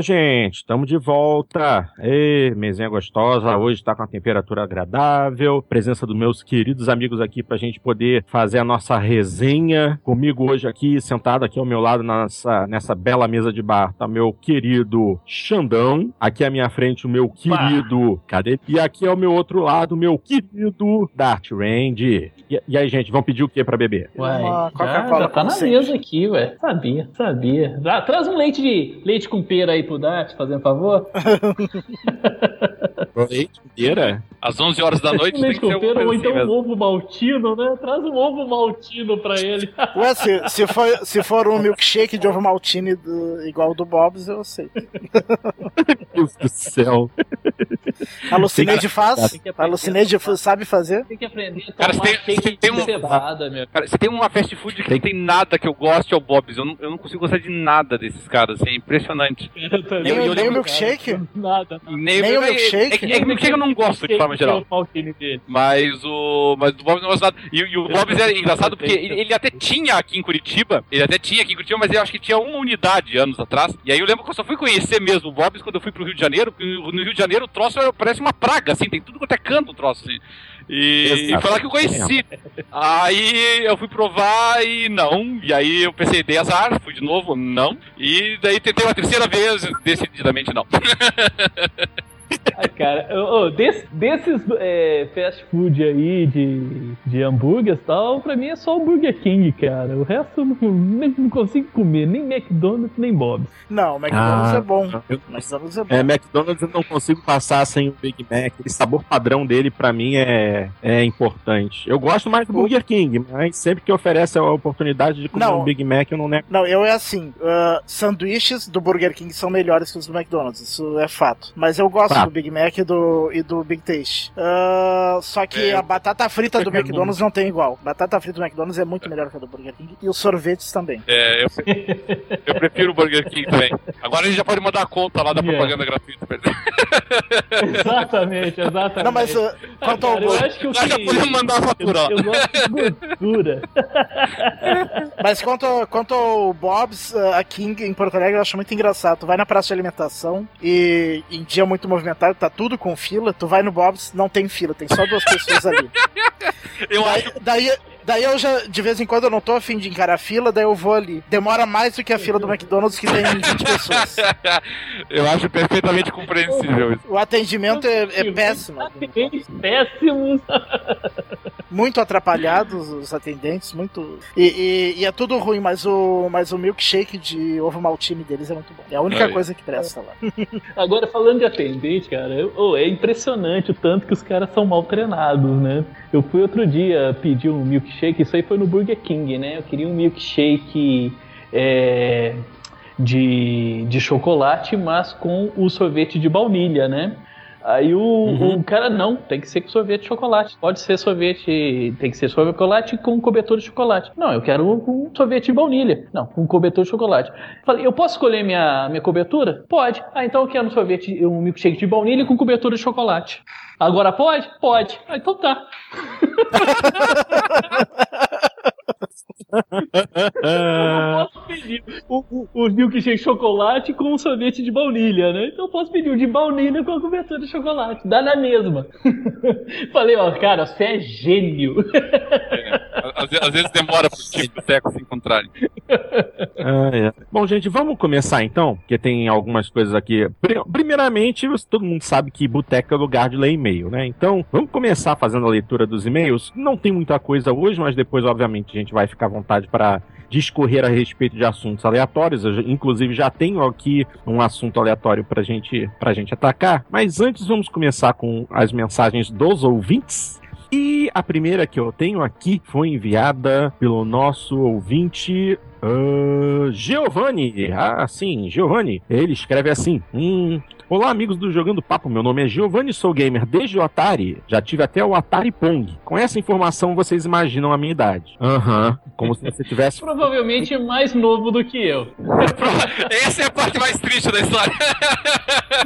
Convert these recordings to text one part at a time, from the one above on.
Minha gente, estamos de volta. Ei, mesinha gostosa, hoje está com a temperatura agradável. Presença dos meus queridos amigos aqui para a gente poder fazer a nossa resenha. Comigo hoje aqui, sentado aqui ao meu lado nessa, nessa bela mesa de bar, tá meu querido Xandão. Aqui à minha frente, o meu querido. Cadê? E aqui ao meu outro lado, o meu querido Dart Randy. E, e aí, gente, vão pedir o que para beber? Ué, já, já tá na mesa aqui, ué. Sabia, sabia. Traz um leite de leite com pera aí pro Dart, fazendo favor. leite inteira? Às 11 horas da noite leite tem que ou então assim um ovo maltino, né? Traz um ovo maltino pra ele. Ué, se, se, for, se for um milkshake de ovo maltine do, igual o do Bob's, eu sei. Meu Deus do céu. A Lucineide faz? A Lucineide sabe fazer? Tem que aprender a Cara, tomar você tem, você tem um, cevada, meu. cara, você tem uma fast food que não tem nada que eu goste é o Bob's. Eu não, eu não consigo gostar de nada desses caras, assim, é impressionante. Eu também. Nem, eu nem o milkshake? Nada. Nem, Nem o milkshake? É, que- é que eu não gosto, de forma geral. O. Mas o. Mas do Bob's não gosto nada. E, e o Bob's é engraçado porque ele, ele até tinha aqui em Curitiba. Ele até tinha aqui em Curitiba, mas eu acho que tinha uma unidade anos atrás. E aí eu lembro que eu só fui conhecer mesmo o Bob's quando eu fui pro Rio de Janeiro. porque No Rio de Janeiro o troço parece uma praga, assim, tem tudo quanto é canto o troço, assim. E, e foi lá que eu conheci. Aí eu fui provar e não. E aí eu pensei, dei azar, fui de novo, não. E daí tentei uma terceira vez, decididamente não. Ai, cara, ô, ô, des- desses é, fast food aí de, de hambúrguer e tal, pra mim é só o Burger King, cara. O resto eu não, nem- não consigo comer, nem McDonald's, nem Bob's. Não, o McDonald's Ah, é bom. eu- McDonald's é bom. É, McDonald's eu não consigo passar sem o Big Mac. O sabor padrão dele, pra mim, é, é importante. Eu gosto mais do Burger King, mas sempre que oferece a oportunidade de comer Não. um Big Mac, eu não nego. Não, eu é assim. ah, sanduíches do Burger King são melhores que os do McDonald's, isso é fato. Mas eu gosto Fato. do Big Mac e do, e do Big Taste. Ah, só que É, a batata frita do eu- McDonald's não tem igual. Batata frita do McDonald's é muito melhor que a do Burger King. E os sorvetes também. É, eu, eu prefiro o Burger King também. Agora a gente já pode mandar a conta lá da Yeah. propaganda gratuita. pra ele. Exatamente, exatamente. Não, mas ah, Ah, quanto ao eu acho que o já que... podemos mandar a Eu, fatura, ó. eu gosto de gordura. Mas quanto, quanto ao Bob's, uh, a King em Porto Alegre, eu acho muito engraçado. Tu vai na praça de alimentação e em dia muito movimentado, tá tudo com fila. Tu vai no Bob's, não tem fila, tem só duas pessoas ali. Eu Daí, acho daí, daí eu já, de vez em quando, eu não tô afim de encarar a fila, daí eu vou ali. Demora mais do que a fila do McDonald's, que tem 20 pessoas. Eu acho perfeitamente compreensível isso. O atendimento é, é péssimo. Atendentes péssimos. Muito atrapalhados os atendentes, muito. E, e- e é tudo ruim, mas o, mas o milkshake de ovo maltine deles é muito bom. É a única Aí. coisa que presta lá. Agora, falando de atendente, cara, eu- ô, é impressionante o tanto que os caras são mal treinados, né? Eu fui outro dia pedir um milkshake, isso aí foi no Burger King, né? Eu queria um milkshake é, de, de chocolate, mas com o sorvete de baunilha, né? Aí o, o cara, não, tem que ser com sorvete de chocolate. Pode ser sorvete, tem que ser chocolate com cobertor de chocolate. Não, eu quero um sorvete de baunilha. Não, com cobertor de chocolate. Falei, eu posso escolher minha, minha cobertura? Pode. Ah, então eu quero um sorvete, um milkshake de baunilha com cobertura de chocolate. Agora pode? Pode. Ah, então tá. Eu posso pedir o, o, o milkshake de chocolate com um sorvete de baunilha, né? Então eu posso pedir o de baunilha com a cobertura de chocolate. Dá na mesma. Falei, ó, cara, você é gênio. Às, às vezes demora pro tipo do teco se encontrarem. Ah, é. Bom, gente, vamos começar então, porque tem algumas coisas aqui. Pri- Primeiramente, todo mundo sabe que boteca é lugar de ler e-mail, né? Então, vamos começar fazendo a leitura dos e-mails. Não tem muita coisa hoje, mas depois, obviamente, a gente vai ficar à vontade para discorrer a respeito de assuntos aleatórios. Eu, já- inclusive, já tenho aqui um assunto aleatório pra gente, pra gente atacar. Mas antes, vamos começar com as mensagens dos ouvintes. E a primeira que eu tenho aqui foi enviada pelo nosso ouvinte. o Giovanni. Ah, sim, Giovanni. Ele escreve assim: Hum. Olá, amigos do Jogando Papo. Meu nome é Giovanni, sou gamer desde o Atari. Já tive até o Atari Pong. Com essa informação, vocês imaginam a minha idade. Aham. Como se você tivesse. Provavelmente mais novo do que eu. Essa é a parte mais triste da história.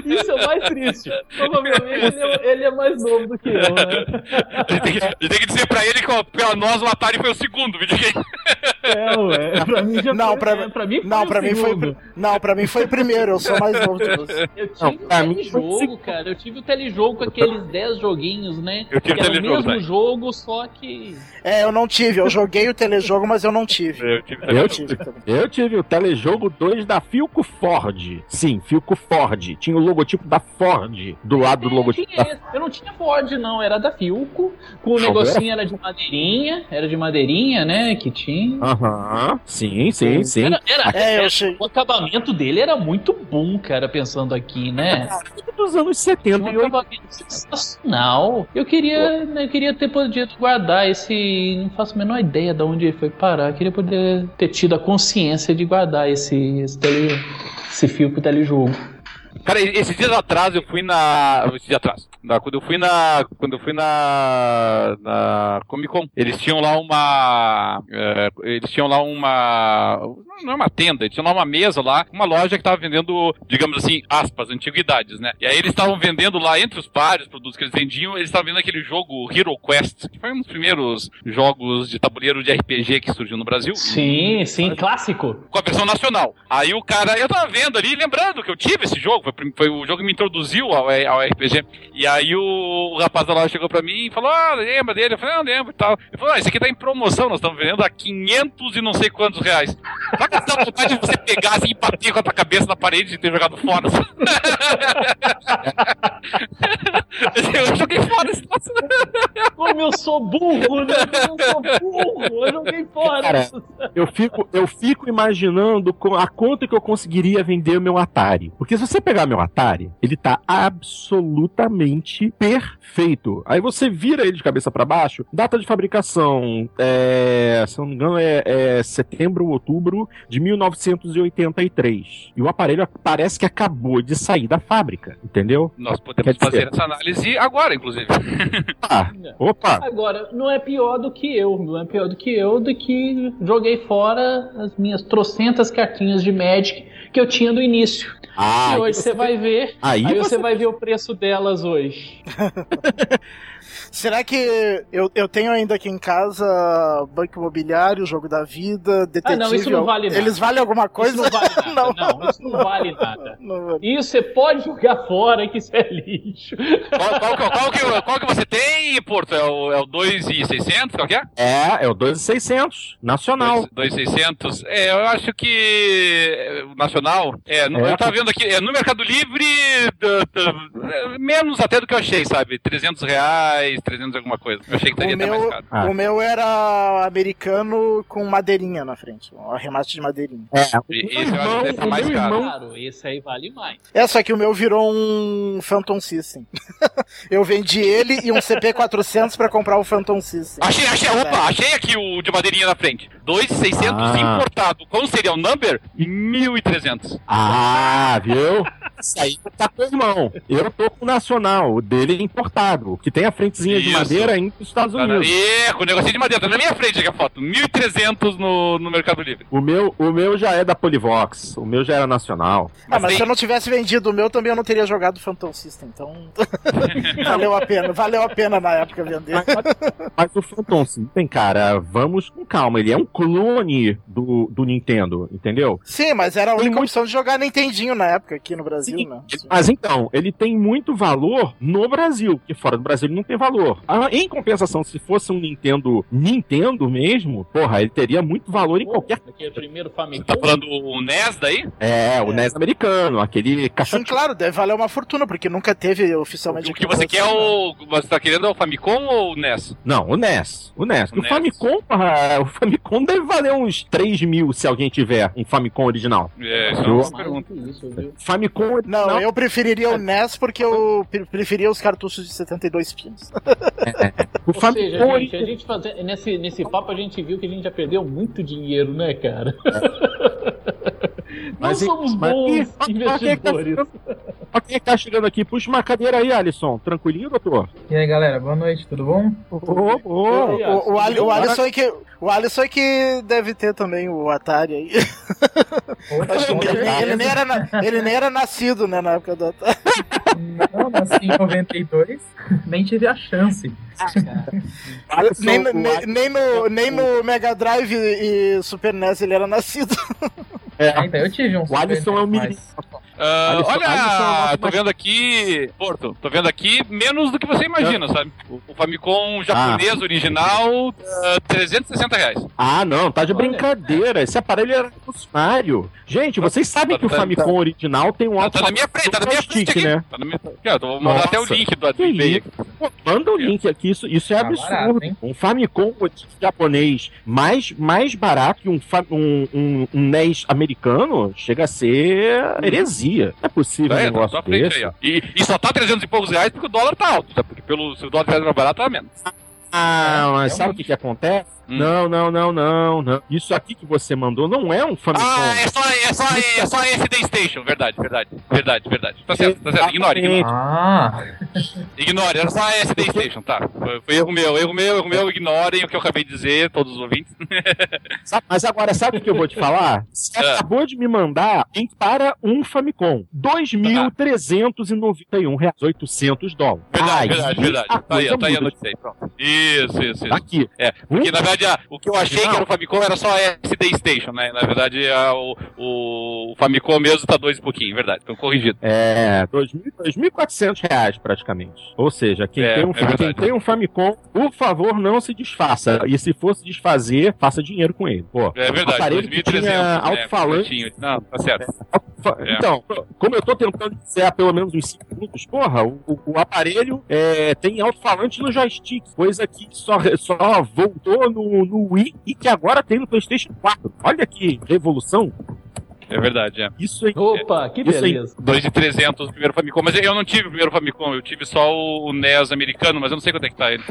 Isso é o mais triste. Provavelmente ele é, ele é mais novo do que eu, né? A gente tem que, a gente tem que dizer pra ele que pra nós o Atari foi o segundo videogame. É, ué. Pra mim já Não, foi, pra- né? pra mim foi Não, o pra mim foi. Não, pra mim foi o primeiro, eu sou mais novo que você. Eu tive o pra mim telejogo, cara. Eu tive o telejogo com aqueles 10 joguinhos, né? Eu tive que era o telejogo mesmo também. jogo, só que. É, eu não tive, eu joguei o telejogo, mas eu não tive. Eu tive Eu Eu tive. Eu tive o telejogo 2 da Filco Ford. Sim, Filco Ford. Tinha o logotipo da Ford do lado do É, logotipo tinha da esse. Eu não tinha Ford, não. Era da Filco. Com o Jogo negocinho era de madeirinha. Era de madeirinha, né? Que tinha. Aham. Sim, sim, sim. Era, era- É, eu era- achei. O acabamento dele era muito bom, cara, pensando aqui, né? Dos anos Tinha 70 um e 80. acabamento sensacional. Eu queria, né, eu queria ter podido guardar esse. Não faço a menor ideia de onde ele foi parar. Eu queria poder ter tido a consciência de guardar esse, esse, tele, esse fio pro telejogo. Cara, esses dias atrás eu fui na. Esses dias atrás. na- quando eu fui na. Quando eu fui na. Na Comic Con, eles tinham lá uma. é, eles tinham lá uma. Não é uma tenda, eles tinham lá uma mesa lá, uma loja que tava vendendo, digamos assim, aspas, antiguidades, né? E aí eles estavam vendendo lá, entre os vários produtos que eles vendiam, eles estavam vendo aquele jogo Hero Quest, que foi um dos primeiros jogos de tabuleiro de RPG que surgiu no Brasil. Sim, sim, clássico. com a versão nacional. Aí o cara, eu tava vendo ali, lembrando que eu tive esse jogo, foi, foi o jogo que me introduziu ao, ao RPG. E aí o, o rapaz da loja chegou pra mim e falou: Ah, lembra dele? Eu falei: Não, lembro e tal. Ele falou: Ah, esse aqui tá em promoção, nós estamos vendendo a 500 e não sei quantos reais. Só que dá vontade de você pegar assim e bater com a tua cabeça na parede e ter jogado fora. eu joguei fora esse troço. Como eu sou burro, né? Como eu sou burro. Eu joguei fora. Cara, Eu fico, eu fico imaginando a quanto que eu conseguiria vender o meu Atari. Porque se você pegar meu Atari, ele tá absolutamente perfeito. Aí você vira ele de cabeça pra baixo, data de fabricação, é, se não me engano, é, é setembro ou outubro de 1983. E o aparelho parece que acabou de sair da fábrica, entendeu? Nós podemos Quer dizer- fazer essa análise agora, inclusive. Ah, opa! Agora, não é pior do que eu, não é pior do que eu, do que joguei fora as minhas trocentas cartinhas de Magic que eu tinha no início. Ah, e hoje você vai ver, Aí, aí você você vai ver o preço delas hoje. Será que eu, eu tenho ainda aqui em casa Banco Imobiliário, Jogo da Vida, Detetive? Ah, não, isso não vale nada. Eles valem alguma coisa? Isso não vale nada, Não. não, isso não vale nada. Não vale. Isso você pode jogar fora que isso é lixo. Qual, qual, que- qual que, qual que você tem, Porto? É o, é o 2,600? Qual que é? É, é o 2600, nacional. 2,600. É, eu acho que é, o nacional. É, É. eu tava vendo aqui, é, no Mercado Livre, é, menos até do que eu achei, sabe? 300 reais, 300 alguma coisa. Eu achei que O teria até mais meu, caro. Ah. o meu era americano com madeirinha na frente, um arremate de madeirinha. É, E- o esse eu acho que irmão- o mais meu caro. irmão- Claro, esse aí vale mais. É, só que o meu virou um Phantom System. eu vendi ele e um CP400 pra comprar o Phantom System. Achei, achei, opa, achei aqui o de madeirinha na frente. 2,600 Ah. importado. Com serial number, 1.300. Ah, viu? Isso aí tá com o irmão. Eu tô com o nacional, o dele é importado, que tem a frentezinha de Isso. madeira indo pros Estados Tá na- Unidos. Com o negocinho de madeira, tá na minha frente aqui a foto. 1.300 no, no Mercado Livre. O meu, o meu já é da Polivox, o meu já era nacional. Ah, mas tem- se eu não tivesse vendido o meu, também eu não teria jogado Phantom System, então valeu a pena, valeu a pena na época vender. Mas o Phantom System, cara, vamos com calma. Ele é um clone do, do Nintendo, entendeu? Sim, mas era a Tem única muito- opção de jogar Nintendinho na época aqui no Brasil, Sim, né? Mas então, ele tem muito valor no Brasil, que fora do Brasil ele não tem valor. Ah, em compensação, se fosse um Nintendo Nintendo mesmo, porra, ele teria muito valor em qualquer. Aqui é o primeiro Você Famicom. tá falando o NES daí? É, o É. NES americano, aquele Sim, caixote. claro, deve valer uma fortuna, porque nunca teve oficialmente O que você quer é Brasil, né? o. Você tá querendo é o Famicom ou o NES? Não, o NES. O NES. O O, NES. Famicom, porra, o Famicom deve valer uns 3 mil se alguém tiver um Famicom original. É, isso é Eu- pergunta. isso, viu? Famicom original. Não, eu preferiria o NES porque eu pre- preferia os cartuchos de 72 pinos. O Ou seja, gente, a gente fazer, nesse, nesse papo a gente viu que a gente já perdeu muito dinheiro, né, cara? Mas e- somos mas- bons ó, ó, quem é tá investidores. ó, quem é que tá chegando aqui? Puxa uma cadeira aí, Alisson. Tranquilinho, doutor? E aí, galera, boa noite, tudo bom? Aí, ó, O, o, o Alisson é que, o Alisson é que deve ter também o Atari aí. Ele, nem- ele nem era na- ele nem era nascido, né, na época do Atari. Não, nasci em 92, nem tive a chance. Alisson, Nem, o nem, nem no, nem no Mega Drive e Super NES ele era nascido. É, Ah, então eu tive um o Alisson é o menino. NES, Ah, Alisson- olha, Alisson é tô vendo aqui, Porto, tô vendo aqui menos do que você imagina, sabe? O, o Famicom japonês original, ah, 360 reais. Ah, não, tá de Olha. brincadeira. Esse aparelho era revolucionário. Gente, vocês sabem tá- que o tá- Famicom original tem um Tá, alto tá na minha frente, tá na minha frente stick, aqui. né? Tá na minha... Ó, vou mandar até o link do? Pô, Manda o link aqui, isso, isso é Tá absurdo. barato, um Famicom japonês mais, mais barato que um, um, um, um NES americano chega a ser heresia. Não é possível Tá um tá negócio frente desse. aí. E, e só tá 300 e poucos reais porque o dólar tá alto, tá? Porque pelo, se o dólar tivesse mais barato, tava menos. Ah, mas É sabe o que, que acontece? Hum. Não, não, não, não, não. Isso aqui que você mandou não é um Famicom. Ah, é só, é só, é só SD Station, verdade, verdade, verdade, verdade. Tá certo, tá certo, ignore, ignore. Ah, Ignore, era só SD Station, tá. Foi, foi erro meu, erro meu, erro meu, ignorem o que eu acabei de dizer, todos os ouvintes. Mas agora, sabe o que eu vou te falar? Você É. acabou de me mandar para um Famicom. 2.391 reais, 800 dólares. Verdade, Aí verdade, verdade. Tá aí, tá aí a notícia aí, pronto. Isso, isso, isso. aqui. É, porque na verdade ah, o que eu achei que era o Famicom era só SD Station, né? Na verdade ah, o, o Famicom mesmo tá dois e pouquinho, verdade, então corrigido. É, 2.000 2.400 reais praticamente. Ou seja, quem, É, tem um, é verdade. quem tem um Famicom, por favor, não se desfaça. E se for se desfazer, faça dinheiro com ele. Pô, É verdade, aparelho que 2.300. tinha né, alto-falante. curtinho. Não, tá certo. É. Então, como eu tô tentando dizer há pelo menos uns 5 minutos, porra, o, o- o aparelho é, tem alto-falante no joystick, coisa que só, só voltou no, no Wii e que agora tem no PlayStation 4. Olha que revolução. É verdade, é. Isso aí. Opa, que Isso beleza. 2 de 300 o primeiro Famicom, mas eu não tive o primeiro Famicom, eu tive só o, o NES americano, mas eu não sei quanto é que tá ele.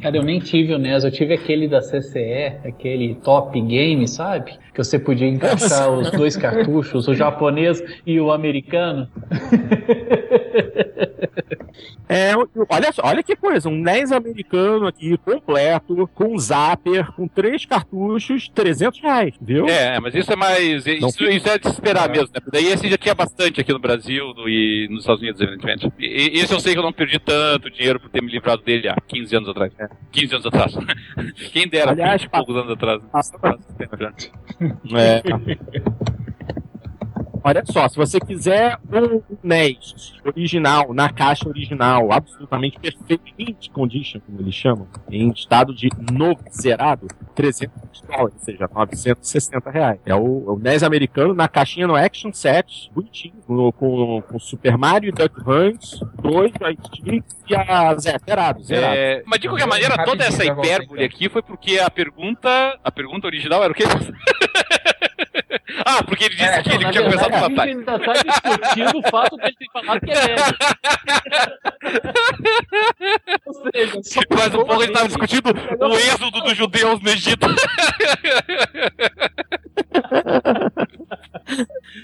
Cara, eu nem tive o NES, eu tive aquele da CCE, aquele Top Game, sabe? Que você podia encaixar os dois cartuchos, o japonês e o americano. É, olha, olha que coisa, um NES americano aqui, completo, com zapper, com três cartuchos, 300 reais, viu? É, mas isso é mais. Não Isso, isso é de se esperar mesmo, né? Daí esse já tinha bastante aqui no Brasil no- e nos Estados Unidos, evidentemente. E, esse eu sei que eu não perdi tanto dinheiro por ter me livrado dele há 15 anos atrás. 15 anos atrás. Quem dera, Aliás, 20 e poucos anos atrás. É. Olha só, se você quiser um NES original, na caixa original, absolutamente perfeito, in condition, como eles chamam, em estado de novo, zerado, 300 dólares, ou seja, 960 reais. É o, é o NES americano na caixinha no Action Set, bonitinho, com, com, com Super Mario, Duck Hunt, dois joysticks e a zero, zerado, zerado. É, mas de qualquer maneira, toda essa hipérbole aqui foi porque a pergunta. A pergunta original era o quê? ah, porque ele disse É, que ele tinha começado verdade, com a a gente ainda tá discutindo o fato dele ter falado que é velho. Ou seja, só Mas um pouco ele estava ele. discutindo o êxodo dos judeus no Egito.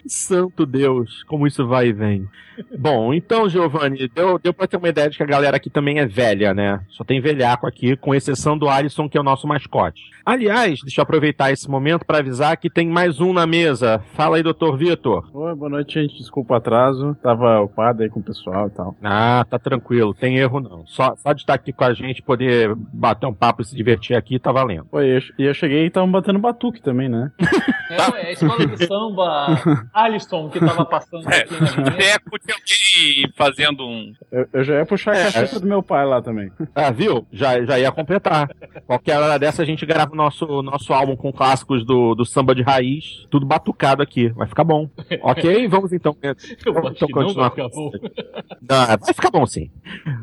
Santo Deus, como isso vai e vem. Bom, então, Giovanni, deu, deu pra ter uma ideia de que a galera aqui também é velha, né? Só tem velhaco aqui, com exceção do Alisson, que é o nosso mascote. Aliás, deixa eu aproveitar esse momento pra avisar que tem mais um na mesa. Fala aí, doutor Vitor. Oi, boa noite, gente. Desculpa o atraso. Tava ocupado aí com o pessoal e tal. Ah, tá tranquilo, tem erro não. Só, só de estar aqui com a gente, poder bater um papo e se divertir aqui, tá valendo. Oi, eu, e eu cheguei e estavam batendo batuque também, né? É, ué, a escola de samba Alisson que tava passando É, aqui na avenida. Teco fazendo um. Eu, eu já ia puxar a É, cachaça do meu pai lá também. Ah, viu? Já, já ia completar. Qualquer hora dessa a gente grava o nosso, nosso álbum com clássicos do, do samba de raiz, tudo batucado aqui. Vai ficar bom. Ok? Vamos então. Eu Vamos acho então que não continuar. vai ficar bom. Ah, vai ficar bom sim.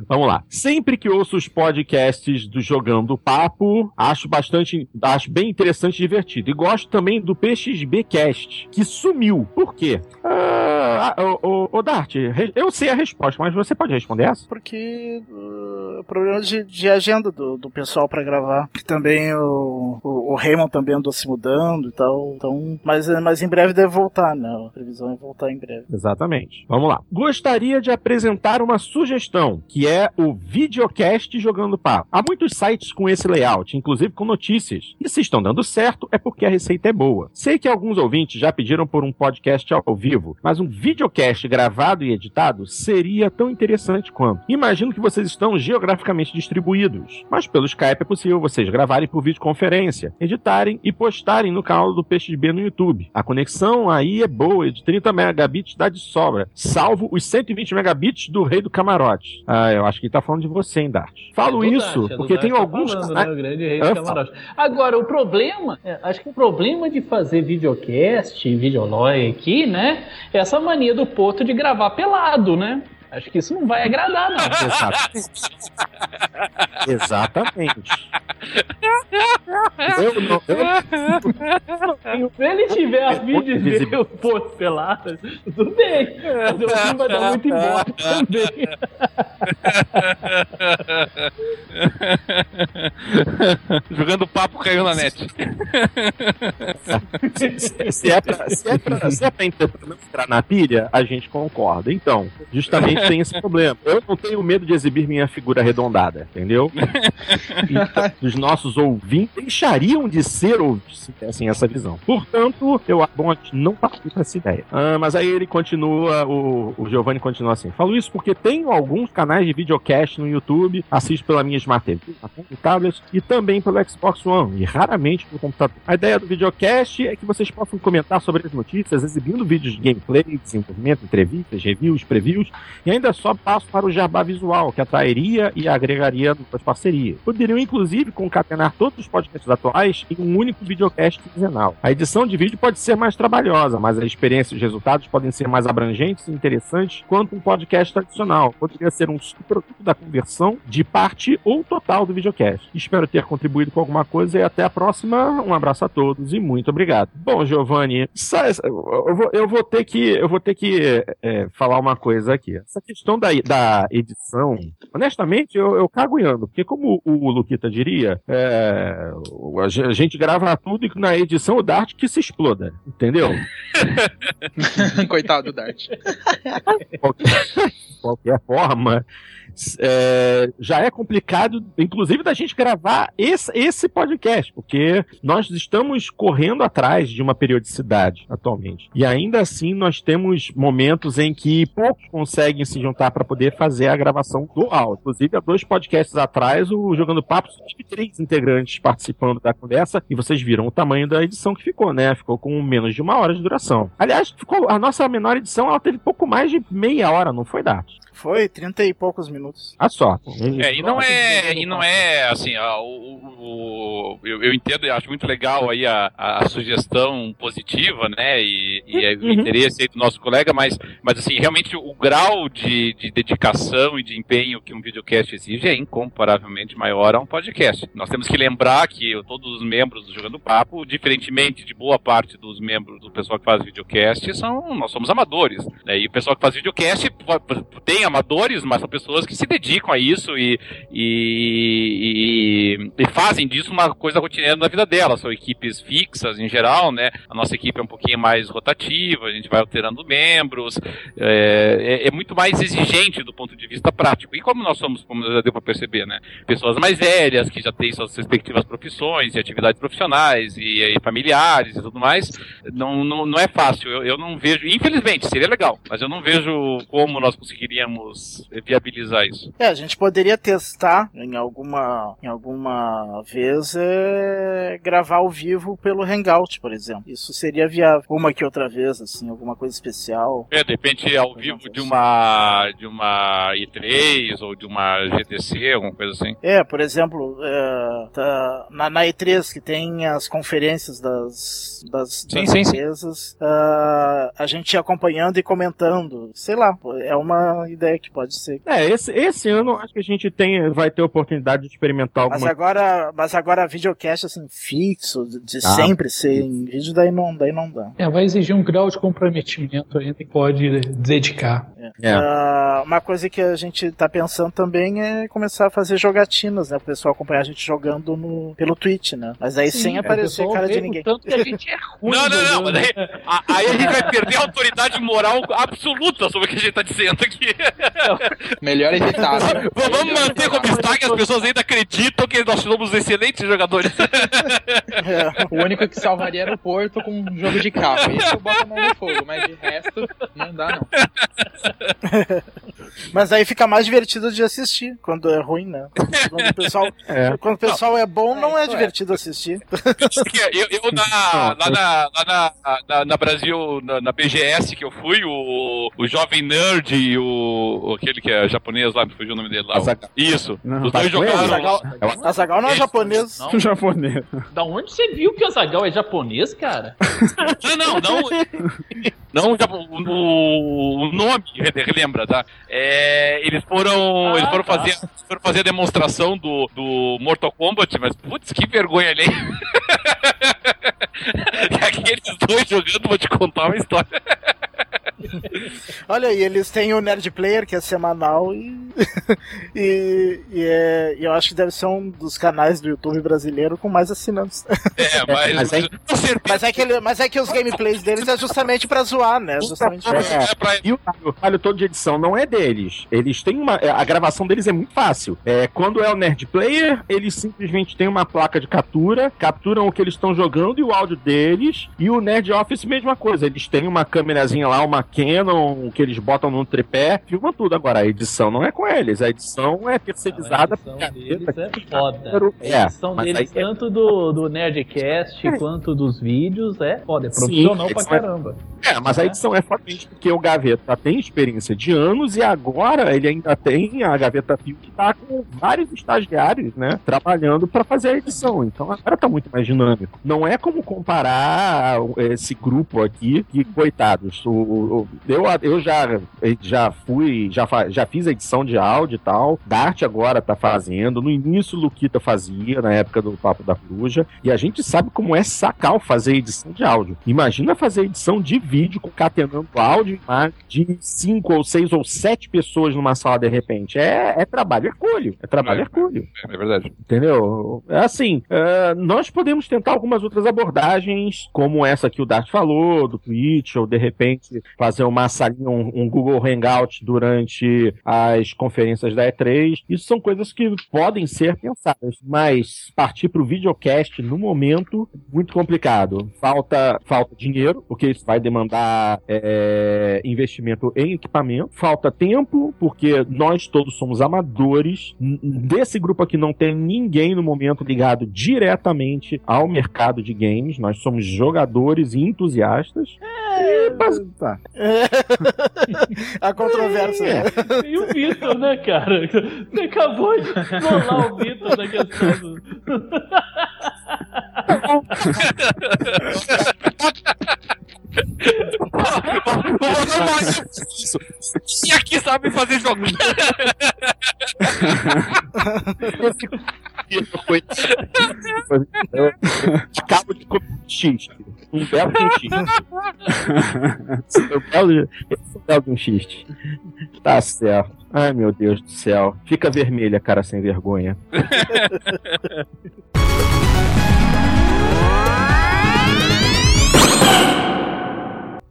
Vamos lá. Sempre que ouço os podcasts do Jogando Papo, acho bastante, acho bem interessante e divertido. E gosto também do PXB Cast, que sumiu. Por quê? Ah, ô, ô, ô, Dart, Eu sei a resposta, mas você pode responder essa? Porque uh, problema de, de agenda do, do pessoal pra gravar. Que também o, o, o Raymond também andou se mudando e tal. Então, mas, mas em breve deve voltar, né? A previsão é voltar em breve. Exatamente. Vamos lá. Gostaria de apresentar uma sugestão, que é o videocast jogando papo. Há muitos sites com esse layout, inclusive com notícias. E se estão dando certo, é porque a receita é boa. Sei que alguns ouvintes já pediram por um podcast ao vivo, mas um videocast gravado e editado seria tão interessante quanto. Imagino que vocês estão geograficamente distribuídos, mas pelo Skype é possível vocês gravarem por videoconferência, editarem e postarem no canal do Peixe de B no YouTube. A conexão aí é boa, de 30 megabits dá de sobra, salvo os 120 megabits do Rei do Camarote. Ah, eu acho que ele tá falando de você, hein, Dart. Falo É isso Dart, é porque Dart tem tá alguns. falando, Ah, né, o grande rei do camarote. Agora, o problema, é, acho que o problema de fazer videocast, videolói aqui, né, é essa mania do Porto de gravar pelado, né? Acho que isso não vai agradar, não. Exatamente. Exatamente. Eu não. Eu, Se ele tiver a fim de ver o pelado, tudo bem. Mas eu acho que não vai dar muito ibope também. Jogando papo caiu na net. se, é pra, se, é pra, se é pra entrar na pilha, a gente concorda. Então, justamente tem esse problema. Eu não tenho medo de exibir minha figura arredondada, entendeu? Então, os nossos ouvintes deixariam de ser ouvintes se tivessem essa visão. Portanto, eu bom não partir pra essa ideia. Ah, mas aí ele continua, o, o Giovanni continua assim. Falo isso porque tenho alguns canais de videocast no YouTube, assisto pela minha Smart TV, no tablet e também pelo Xbox One, e raramente pelo computador. A ideia do videocast é que vocês possam comentar sobre as notícias, exibindo vídeos de gameplay, desenvolvimento, entrevistas, reviews, previews, e ainda só passo para o jabá visual, que atrairia e agregaria novas parcerias. Poderiam, inclusive, concatenar todos os podcasts atuais em um único videocast quinzenal. A edição de vídeo pode ser mais trabalhosa, mas a experiência e os resultados podem ser mais abrangentes e interessantes quanto um podcast tradicional. Poderia ser um subproduto da conversão de parte ou total do videocast. Espero ter contribuído com alguma coisa e até a próxima. Um abraço a todos e muito obrigado. Bom, Giovanni, eu vou ter que, eu vou ter que é, falar uma coisa aqui. Essa questão da, da edição, honestamente, eu, eu cago em ano, porque como o, o Luquita diria, é, a ge- a gente grava tudo e na edição o Dart que se exploda, entendeu? Coitado do Dart. qualquer, qualquer forma, é, já é complicado, inclusive, da gente gravar esse, esse podcast, porque nós estamos correndo atrás de uma periodicidade atualmente. E ainda assim, nós temos momentos em que poucos conseguem se juntar para poder fazer a gravação do áudio. Inclusive, há dois podcasts atrás, o Jogando Papo, tive três integrantes participando da conversa, e vocês viram o tamanho da edição que ficou, né? Ficou com menos de uma hora de duração. Aliás, ficou, a nossa menor edição ela teve pouco mais de meia hora, não foi, Dart? Foi 30 e poucos minutos. Ah, só. É, e não é, e não é assim, ó, o, o- eu, eu entendo e acho muito legal aí a, a, a sugestão positiva, né, e, e é o Uhum. interesse aí do nosso colega, mas, mas assim, realmente o grau de, de dedicação e de empenho que um videocast exige é incomparavelmente maior a um podcast. Nós temos que lembrar que todos os membros do Jogando Papo, diferentemente de boa parte dos membros do pessoal que faz videocast, são, nós somos amadores, né, e o pessoal que faz videocast tem amadores, mas são pessoas que se dedicam a isso e, e, e- e fazem disso uma coisa rotineira na vida delas. São equipes fixas em geral, né? A nossa equipe é um pouquinho mais rotativa, a gente vai alterando membros, é, é- é muito mais exigente do ponto de vista prático. E como nós somos, como já deu para perceber, né? Pessoas mais velhas, que já têm suas respectivas profissões e atividades profissionais e, e familiares e tudo mais, não, não, não é fácil. Eu, eu não vejo, infelizmente, seria legal, mas eu não vejo como nós conseguiríamos viabilizar isso. É, a gente poderia testar em alguma, em alguma vez é, gravar ao vivo pelo Hangout, por exemplo. Isso seria viável. Uma que outra vez, assim, alguma coisa especial. É, de repente ao vivo de uma de uma E3 ou de uma GTC, alguma coisa assim. É, por exemplo, é, tá- na, na E3 que tem as conferências das, das, Sim, das sim, sim. empresas, ah, a gente acompanhando e comentando. Sei lá, é uma ideia que pode ser. É, esse, esse, esse ano acho que a gente tem, vai ter oportunidade de experimentar Mas alguma agora, mas agora videocast assim, fixo, de de sempre ser em vídeo, daí não, daí não dá. É, vai exigir um grau de comprometimento ainda que pode dedicar. É. Ah, uma coisa que a gente tá pensando também é começar a fazer jogatinas, né? O pessoal acompanhar a gente jogando no, pelo Twitch, né? Mas aí sem aparecer cara de ninguém. Tanto que a gente é ruim. Não, não, não, mas aí, a- aí a gente vai perder a autoridade moral absoluta sobre o que a gente tá dizendo aqui. Melhor evitar. Né? Vamos manter como está que as pessoas ainda acreditam que nós somos excelentes jogadores. O único que salvaria era o Porto com um jogo de carro. Isso eu boto a mão no fogo, mas de resto, não dá não. Mas aí fica mais divertido de assistir, quando é ruim, né? Quando o pessoal É. Quando o pessoal é bom, não é isso é. divertido assistir. eu, eu na, lá, na, lá na, na, na Brasil, na, na BGS que eu fui, o, o Jovem Nerd e o aquele que é japonês lá, me fugiu o nome dele lá. Azaghal. Isso. Não, Os tá dois jogaram. Azaghal- Azaghal não é japonês. Não. Japonês. Da onde você viu que o Azagal é japonês, cara? Não, não, não. Não, o, o- o nome, relembra, tá? É, eles foram. Ah, eles foram tá. fazer, foram fazer a demonstração do, do Mortal Kombat, mas putz, que vergonha ali. E Aqueles dois jogando, vou te contar uma história. Olha, e eles têm o Nerd Player, que é semanal, e, e, e é- e eu acho que deve ser um dos canais do YouTube brasileiro com mais assinantes. É, mas. mas é-. Mas é que, ele- mas é que os gameplays deles é justamente pra zoar, né? Justamente pra... É pra- E o, trabalho todo de edição não é deles. Eles têm uma. A gravação deles é muito fácil. É, quando é o Nerd Player, eles simplesmente têm uma placa de captura, capturam o que eles estão jogando e o áudio deles. E o Nerd Office, mesma coisa. Eles têm uma câmerazinha lá, uma Canon, que eles botam num tripé, filmam tudo. Agora, a edição não é com eles. A edição é terceirizada. a edição deles é foda. É, A edição mas deles, é- tanto do, do Nerdcast quanto dos vídeos, é foda. É profissional Sim, pra vai- caramba. É, mas a edição é fortemente porque o Gaveta tem experiência de anos e agora ele ainda tem a Gaveta Fio que tá com vários estagiários, né, trabalhando para fazer a edição. Então agora tá muito mais dinâmico. Não é como comparar esse grupo aqui que coitados. O, o- eu, eu já já fui, já, já fiz a edição de áudio e tal. Dart agora tá fazendo. No início o Luquita fazia na época do Papo da Coruja e a gente sabe como é sacal fazer edição de áudio. Imagina fazer edição de vídeo concatenando áudio de cinco ou seis ou sete pessoas numa sala de repente. É, é trabalho hercúleo. É trabalho É. hercúleo. É verdade. Entendeu? É assim, é, nós podemos tentar algumas outras abordagens, como essa que o Dart falou, do Twitch, ou de repente fazer uma salinha, um, um Google Hangout durante as conferências da E3. Isso são coisas que podem ser pensadas, mas partir para o videocast no momento, muito complicado. Falta, falta dinheiro, porque isso vai demandar é, investimento em equipamento. Falta tempo, porque nós todos somos amadores. Desse grupo aqui não tem ninguém no momento ligado diretamente ao mercado de games. Nós somos jogadores e entusiastas. E, basi- Tá. A controvérsia. É. E o Vitor, né, cara? Você acabou de rolar o Vitor da questão do... Isso. E aqui sabe fazer jogo. Foi de cabo de xiste. Um belo de um xiste. um belo, é um belo de um xiste. Tá certo. Ai, meu Deus do céu. Fica vermelha, cara sem vergonha.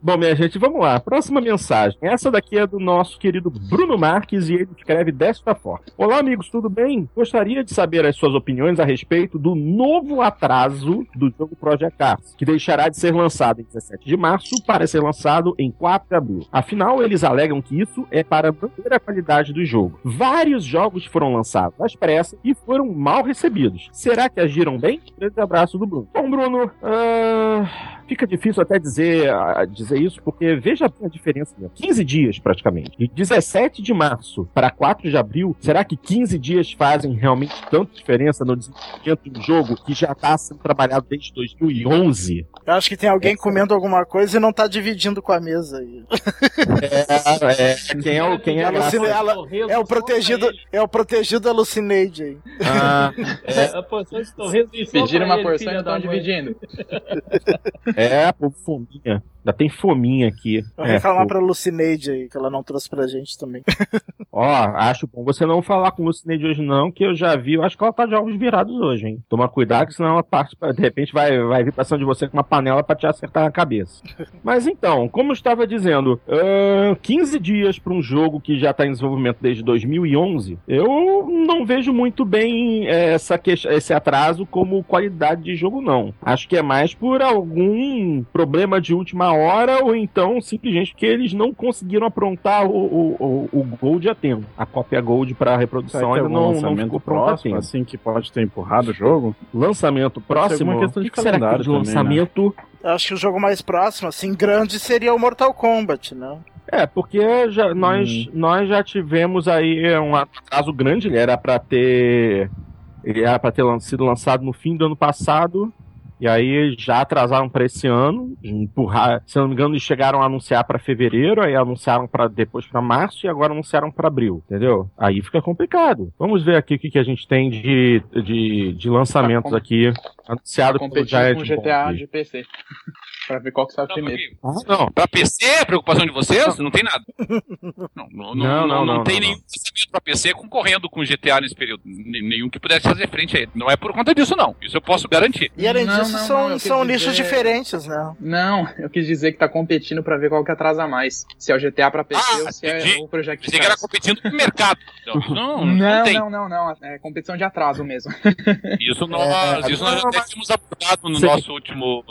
Bom, minha gente, vamos lá. Próxima mensagem. Essa daqui é do nosso querido Bruno Marques e ele escreve desta forma: Olá, amigos, tudo bem? Gostaria de saber as suas opiniões a respeito do novo atraso do jogo Project Cars, que deixará de ser lançado em 17 de março para ser lançado em 4 de abril. Afinal, eles alegam que isso é para manter a qualidade do jogo. Vários jogos foram lançados às pressas e foram mal recebidos. Será que agiram bem? Grande abraço do Bruno. Bom, Bruno, ah, fica difícil até dizer, ah, dizer dizer isso porque veja bem a diferença. Né? 15 dias, praticamente. De 17 de março para 4 de abril, será que 15 dias fazem realmente tanta diferença no desenvolvimento de um jogo que já está sendo trabalhado desde 2011? Eu acho que tem alguém comendo alguma coisa e não tá dividindo com a mesa aí. É, é, quem é o, quem é Alucine- ela- é o protegido, é o protegido Alucinade aí. Ah, É, a porção de torresmo e só Pediram uma ele, porção e estão dividindo. é, pô, fominha. Ainda tem fominha aqui. Vou É, reclamar pô. pra Lucineide aí, que ela não trouxe pra gente também. Ó, acho bom você não falar com Lucineide hoje, não, que eu já vi. Eu acho que ela tá de ovos virados hoje, hein? Toma cuidado, que senão ela parte, de repente vai, vai vir pra cima de você com uma panela pra te acertar na cabeça. Mas então, como eu estava dizendo, ahn, 15 dias pra um jogo que já tá em desenvolvimento desde 2011, eu não vejo muito bem é, essa que- esse atraso como qualidade de jogo, não. Acho que é mais por algum problema de última hora ou então simplesmente porque eles não conseguiram aprontar o, o, o, o Gold a tempo. A cópia Gold para reprodução ainda não, não lançamento ficou pronta a tempo. assim, que pode ter empurrado o jogo? Lançamento próximo? alguma questão de que será que de também, né? lançamento? Eu acho que o jogo mais próximo, assim, grande, seria o Mortal Kombat, né? É, porque já, nós, nós já tivemos aí um atraso grande, ele era para ter. Ele era para ter sido lançado no fim do ano passado. E aí já atrasaram para esse ano, empurrar, se não me engano, eles chegaram a anunciar para fevereiro, aí anunciaram para depois para março e agora anunciaram para abril, entendeu? Aí fica complicado. Vamos ver aqui o que, que a gente tem de, de, de lançamentos Pra com- aqui anunciado pelo Competir Giant com GTA Bomb. de PC. Pra ver qual que sai primeiro. Ah, não. Pra PC, a preocupação de vocês? Não tem nada. Não, não, não, Não, não, não, não, tem não, nenhum lançamento pra PC concorrendo com o GTA nesse período. Nenhum que pudesse fazer frente a ele. Não é por conta disso, não. Isso eu posso garantir. E além disso, não, são, são nichos dizer- diferentes, né? Não, eu quis dizer que tá competindo pra ver qual que atrasa mais. Se é o GTA pra PC Ah, ou se é o Project Pensei que era competindo com o mercado. Não, não, Não, tem. não, não, não. É competição de atraso mesmo. Isso nós, isso nós até tínhamos abordado no Sim. nosso último.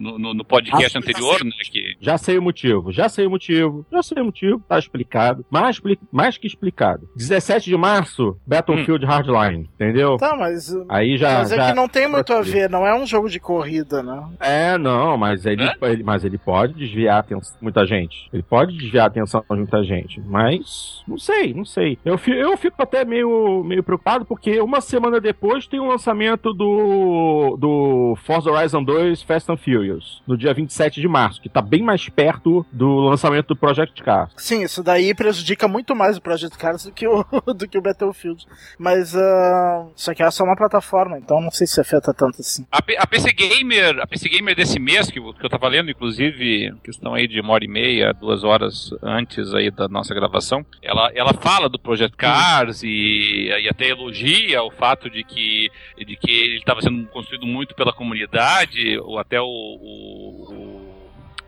No, no- no podcast Ah, anterior, né? Que Já sei o motivo, já sei o motivo, já sei o motivo, tá explicado. Mais, mais que explicado. 17 de março, Battlefield Hardline, entendeu? Tá, mas. Aí já. mas é já- que não tem muito a ver, não é um jogo de corrida, né? É, não, mas ele, Hã? ele- mas ele pode desviar a atenção de muita gente. Ele pode desviar a atenção de muita gente. Mas, não sei, não sei. Eu, fi- eu fico até meio, meio preocupado porque uma semana depois tem o lançamento do, do Forza Horizon 2 Fast and Furious, no dia 27 de março, que tá bem mais perto do lançamento do Project Cars. Sim, isso daí prejudica muito mais o Project Cars do que o, do que o Battlefield. Mas ah, isso aqui é só uma plataforma, então não sei se afeta tanto assim. A, a PC Gamer, a PC Gamer desse mês, que, eu- que eu tava lendo, inclusive, questão aí de uma hora e meia, duas horas antes aí da nossa gravação, ela, ela fala do Project Cars e, e até elogia o fato de que, de que ele estava sendo construído muito pela comunidade, ou até o- o Ooh.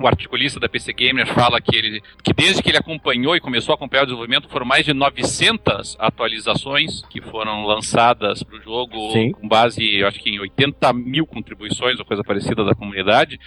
O articulista da PC Gamer fala que ele que desde que ele acompanhou e começou a acompanhar o desenvolvimento foram mais de 900 atualizações que foram lançadas para o jogo Sim. com base, eu acho que em 80 mil contribuições ou coisa parecida da comunidade.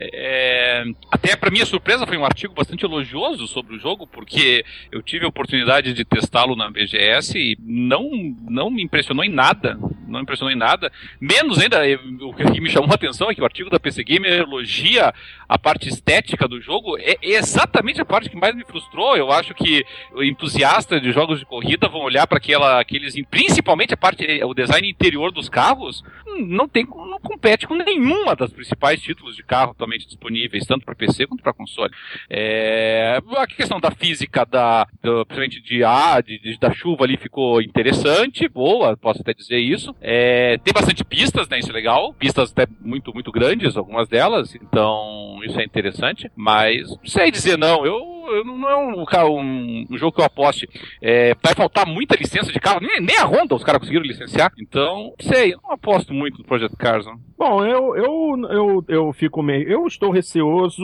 É, até para minha surpresa foi um artigo bastante elogioso sobre o jogo porque eu tive a oportunidade de testá-lo na BGS e não não me impressionou em nada, não me impressionou em nada. Menos ainda, o que me chamou a atenção é que o artigo da PC Gamer elogia a parte estética do jogo. É, exatamente a parte que mais me frustrou. Eu acho que entusiastas de jogos de corrida vão olhar para aquela, aqueles, principalmente a parte, o design interior dos carros, não tem, não compete com nenhuma das principais títulos de carro atualmente disponíveis, tanto para PC quanto para console. É, a questão da física da, do, principalmente de ar, de, de- da chuva ali ficou interessante, boa, posso até dizer isso. É, tem bastante pistas, né? Isso é legal. Pistas até muito, muito grandes, algumas delas. Então, isso é interessante. Mas não sei dizer não. Eu, eu não é um, um- um jogo que eu aposte. É, vai faltar muita licença de carro. Nem, nem a Honda os caras conseguiram licenciar. Então, sei. Não aposto muito no Project Cars. Não. Bom, eu, eu, eu, eu fico meio. Eu estou receoso,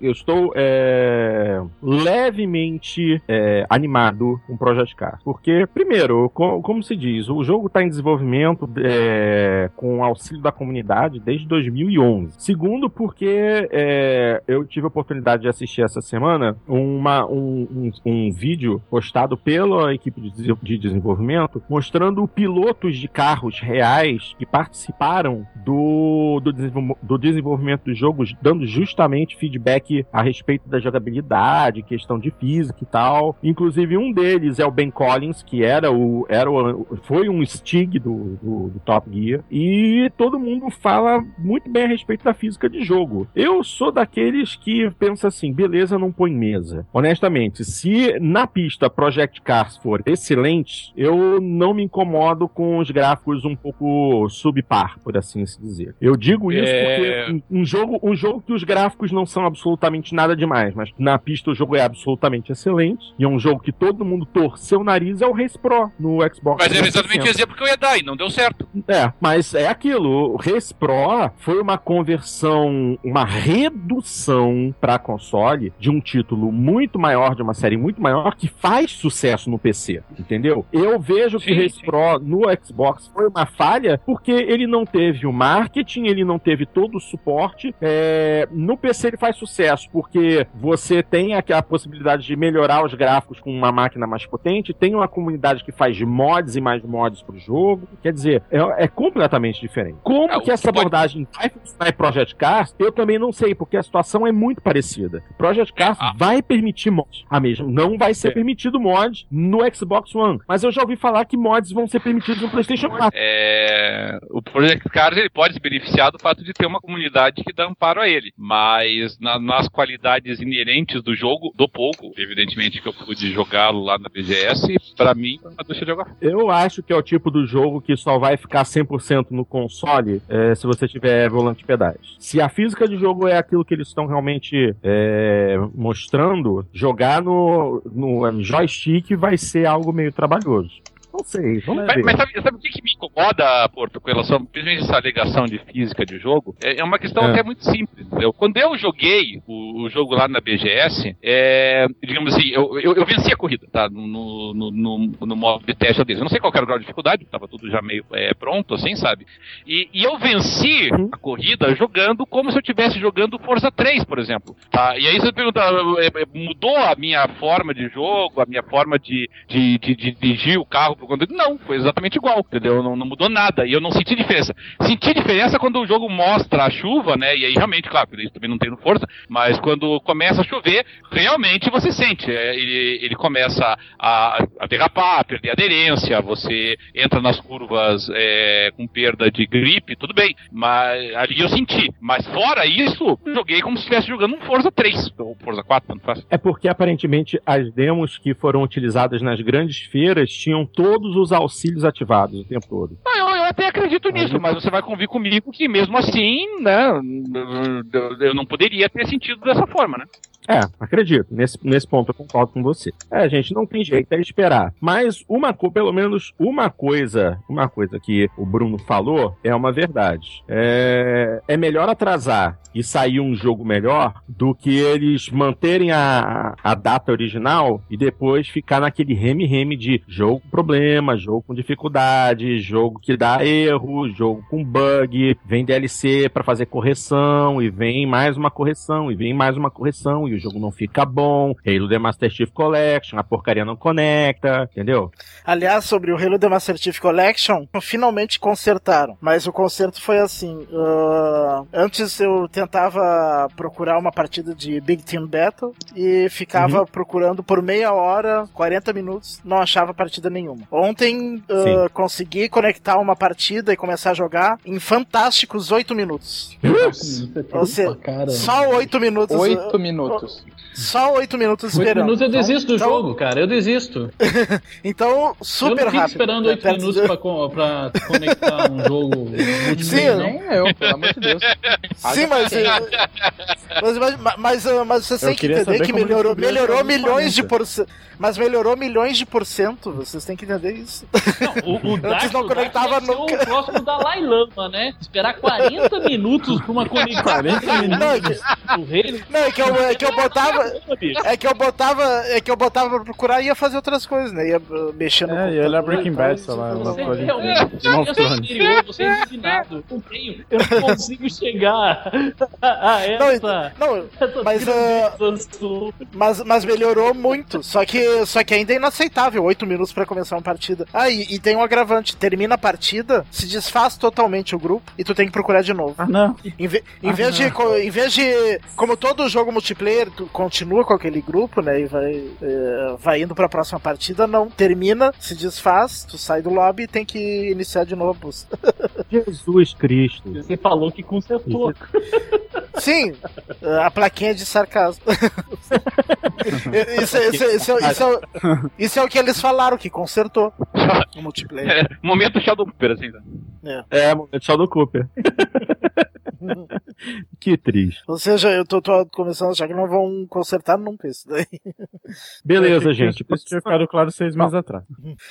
eu estou é, levemente é, animado com o Project Cars. Porque, primeiro, co- como se diz, o jogo está em desenvolvimento é, com auxílio da comunidade desde 2011. Segundo, porque é, eu tive a oportunidade de assistir essa semana uma, um, um, um vídeo postado pela equipe de de desenvolvimento mostrando pilotos de carros reais que participaram do, do, do desenvolvimento dos jogos, dando justamente feedback a respeito da jogabilidade, questão de física e tal. Inclusive, um deles é o Ben Collins, que era o. Era o foi um Stig do, do, do Top Gear. E todo mundo fala muito bem a respeito da física de jogo. Eu sou daqueles que pensa assim, beleza, não põe mesa. Honestamente, se na pista Project Cars for excelente, eu não me incomodo com os gráficos um pouco subpar, por assim se dizer. Eu digo isso É. porque um, um jogo, um jogo que os gráficos não são absolutamente nada demais, mas na pista o jogo é absolutamente excelente. E é um jogo que todo mundo torceu o nariz, é o Race Pro no Xbox. Mas era 360. exatamente o exemplo que eu ia dar e não deu certo. É, mas é aquilo. O Res Pro foi uma conversão, uma redução para console de um título muito maior, de uma série muito maior, que faz sucesso no PC, entendeu? Eu vejo que Sim, Res sim. Pro no Xbox foi uma falha porque ele não teve o marketing, ele não teve todo o suporte. É, no PC ele faz sucesso porque você tem a possibilidade de melhorar os gráficos com uma máquina mais potente, tem uma comunidade que faz mods e mais mods pro jogo. Quer dizer, é, é completamente diferente. Como É, que essa abordagem vai funcionar em Project Cars, eu também não sei, porque situação é muito parecida. Project Cars Ah. vai permitir mods. A mesma, não vai ser É. permitido mod no Xbox One. Mas eu já ouvi falar que mods vão ser permitidos no PlayStation 4. É, o Project Cars ele pode se beneficiar do fato de ter uma comunidade que dá amparo a ele, mas na- nas qualidades inerentes do jogo, do pouco, evidentemente que eu pude jogá-lo lá na BGS, pra mim, não deixa de jogar. Eu acho que é o tipo do jogo que só vai ficar 100% no console é, se você tiver volante pedais. Se a física de jogo é aquilo que eles estão realmente é, mostrando, jogar no, no joystick vai ser algo meio trabalhoso. Não sei, vamos Mas, ver. mas sabe, sabe o que, que me incomoda, Porto, com relação, principalmente essa alegação de física de jogo? É, é uma questão É. até muito simples. entendeu? Quando eu joguei o, o jogo lá na BGS, é, digamos assim, eu, eu, eu venci a corrida, tá? No, no, no, no modo de teste deles. Eu não sei qual era o grau de dificuldade, tava tudo já meio é, pronto, assim, sabe? E, e eu venci Uhum. a corrida jogando como se eu estivesse jogando Forza 3, por exemplo. Tá? E aí você pergunta, é, é, mudou a minha forma de jogo, a minha forma de, de, de- de dirigir o carro? Não, foi exatamente igual, entendeu? Não, não mudou nada. E eu não senti diferença. Senti diferença quando o jogo mostra a chuva, né? E aí realmente, claro, isso também não tem no Forza, mas quando começa a chover, realmente você sente. É, ele, ele começa a, a derrapar, a perder aderência, você entra nas curvas é, com perda de gripe, tudo bem. Mas ali eu senti. Mas fora isso, joguei como se estivesse jogando um Forza 3, ou Forza 4, tanto faz. É porque aparentemente as demos que foram utilizadas nas grandes feiras tinham todos os auxílios ativados o tempo todo. Ah, eu, eu até acredito nisso, mas você vai convir comigo que mesmo assim, né, eu- eu não poderia ter sentido dessa forma, né? É, acredito. Nesse, nesse ponto eu concordo com você. É, gente, não tem jeito, é esperar. Mas uma pelo menos uma coisa, uma coisa que o Bruno falou é uma verdade. É, é melhor atrasar e sair um jogo melhor do que eles manterem a, a data original e depois ficar naquele reme-reme de jogo com problema, jogo com dificuldade, jogo que dá erro, jogo com bug, vem DLC pra fazer correção e vem mais uma correção e vem mais uma correção e o jogo não fica bom. Halo The Master Chief Collection, a porcaria não conecta, entendeu? Aliás, sobre o Halo The Master Chief Collection, finalmente consertaram. Mas o conserto foi assim: ah, antes eu tentava procurar uma partida de Big Team Battle e ficava procurando por meia hora, 40 minutos, não achava partida nenhuma. Ontem ah, consegui conectar uma partida e começar a jogar em fantásticos 8 minutos. Você- pra cara. Só 8 minutos. Oito minutos. Só 8 minutos Oito esperando. minutos eu desisto do Então- jogo, cara. Eu desisto. Então, eu super não fico rápido. esperando É, oito minutos de- pra, pra conectar um jogo Sim, não. Nem eu, pelo amor de Deus. Sim, mas, eh, mas, mas, mas, mas vocês Eu têm que entender que melhorou, melhorou milhões de 40. porcento. Mas melhorou milhões de porcento. Vocês têm que entender isso. Não, o, o Dark, não o Dark conectava ser nunca. o próximo Dalai Lama, né? Esperar 40 minutos pra uma conexão 40 Não, é que, do reino. não, é que, é o, é que é o botava. É que eu botava. É que eu botava pra procurar e ia fazer outras coisas, né? Ia uh, mexer no É, e olhar Breaking Bad, sei lá. Você realmente de Game of eu sou você é ensinado. Eu tenho, eu não consigo chegar a essa. Não, essa mas, sua. mas, mas melhorou muito. Só que, só que ainda é inaceitável. Oito minutos pra começar uma partida. Ah, e, e tem um agravante. Termina a partida, se desfaz totalmente o grupo e tu tem que procurar de novo. Ah, não. Em, ve- em Ah, vez de, não. co- em vez de. Como todo jogo multiplayer, tu continua com aquele grupo, né? E vai, eh, vai indo pra próxima partida, não. Termina, se desfaz, tu sai do lobby e tem que iniciar de novo a. Jesus Cristo. Você falou que consertou. Sim, a plaquinha de sarcasmo. isso, é- isso, é- isso, é- isso é, o- isso é o que eles falaram, que consertou o multiplayer. É, momento Shadow Cooper, assim. tá? É, momento só do Cooper. Que triste. Ou seja, eu tô, tô começando a achar que não vão consertar nunca isso daí. Beleza, gente. Isso tinha ficado claro seis meses atrás.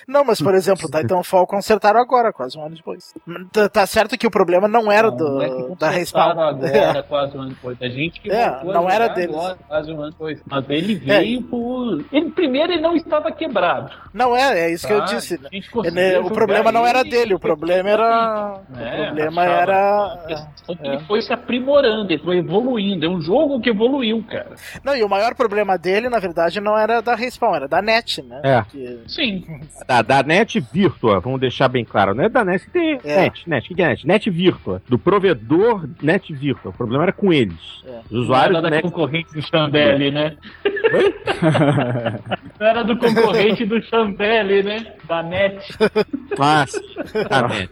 Não, mas por exemplo, o Titanfall consertaram agora, quase um ano depois. Tá, tá certo que o problema não era Não, do, não é que da Respawn. agora, quase um ano depois. A gente que É, não era deles. agora, quase um ano depois. Mas ele veio por. Ele, primeiro, ele não estava quebrado. Não é, é isso que eu tá? disse. A gente Ele- o problema não era ele dele, o problema era. É, o problema achava- era. é é. Foi se aprimorando, ele foi evoluindo. É um jogo que evoluiu, cara. Não, e o maior problema dele, na verdade, não era da Respawn, era da NET, né? É. Que- Sim. Da, da Net Virtua, vamos deixar bem claro. Não é da Net, tem É. Net, Net, o que é Net? Net Virtua. Do provedor Net Virtua. O problema era com eles. É. Os usuários Não era da Net. concorrente do Chambele, né? Não era do concorrente do Chambele, né? Da NET. Sim, da Net.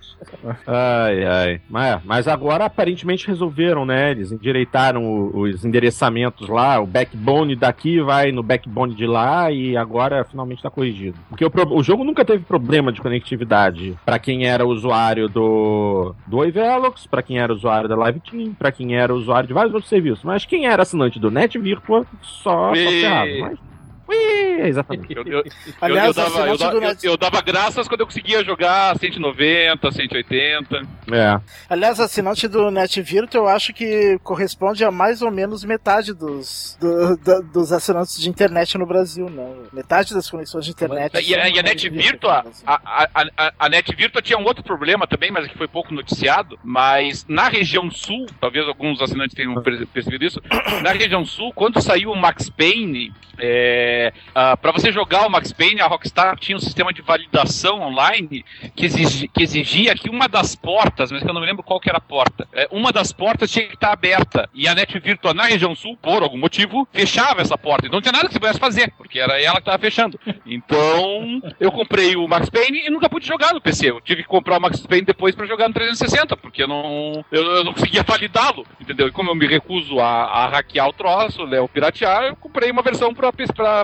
Ai, ai. Mas, mas agora aparentemente resolveram, né? Eles endireitaram os endereçamentos lá, o backbone daqui vai no backbone de lá e agora finalmente tá corrigido. Porque o, o jogo nunca teve problema de conectividade pra quem era usuário do do Oi Velox, pra quem era usuário da Live Team, pra quem era usuário de vários outros serviços. Mas quem era assinante do Net Virtua só, só Ui. ferrado. Mas, ui, exatamente. Eu, eu, eu, Aliás, eu, dava, eu, assinante dava, do eu, Net- eu dava graças quando eu conseguia jogar 190, 180. É. Aliás, assinante do NetVirtu eu acho que corresponde a mais ou menos metade dos, do- da- dos assinantes de internet no Brasil, né? Metade das conexões de internet. E a, e a Net a, a, a, a Net Virtua tinha um outro problema também, mas que foi pouco noticiado. Mas na região sul, talvez alguns assinantes tenham per- percebido isso, na região sul, quando saiu o Max Payne, é, para você jogar o Max Payne, a Rockstar tinha um sistema de validação online que, exigi- que exigia que uma das portas, mas que eu não me lembro qual que era a porta, é, uma das portas tinha que estar aberta. E a Net Virtua na região sul, por algum motivo, fechava essa porta. Então não tinha nada que você pudesse fazer, porque era ela que estava fechando. Então, eu comprei o Max Payne e nunca pude jogar no PC. Eu tive que comprar o Max Payne depois pra jogar no 360, porque eu não, eu, eu não conseguia validá-lo, entendeu? E como eu me recuso a, a hackear o troço, né, o piratear, eu comprei uma versão pra,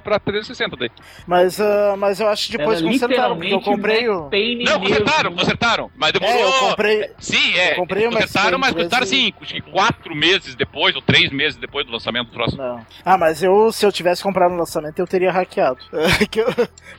pra, pra 360 daí. Mas, ah, mas eu acho que depois Era consertaram, porque eu comprei o. Não, consertaram, consertaram, mas demorou... É, eu comprei. Sim, é. eu comprei o consertaram, mas consertaram 13. acho que quatro meses depois, ou três meses depois do lançamento do troço. Não. Ah, mas eu, se eu tivesse comprado no lançamento, eu teria hackeado. Que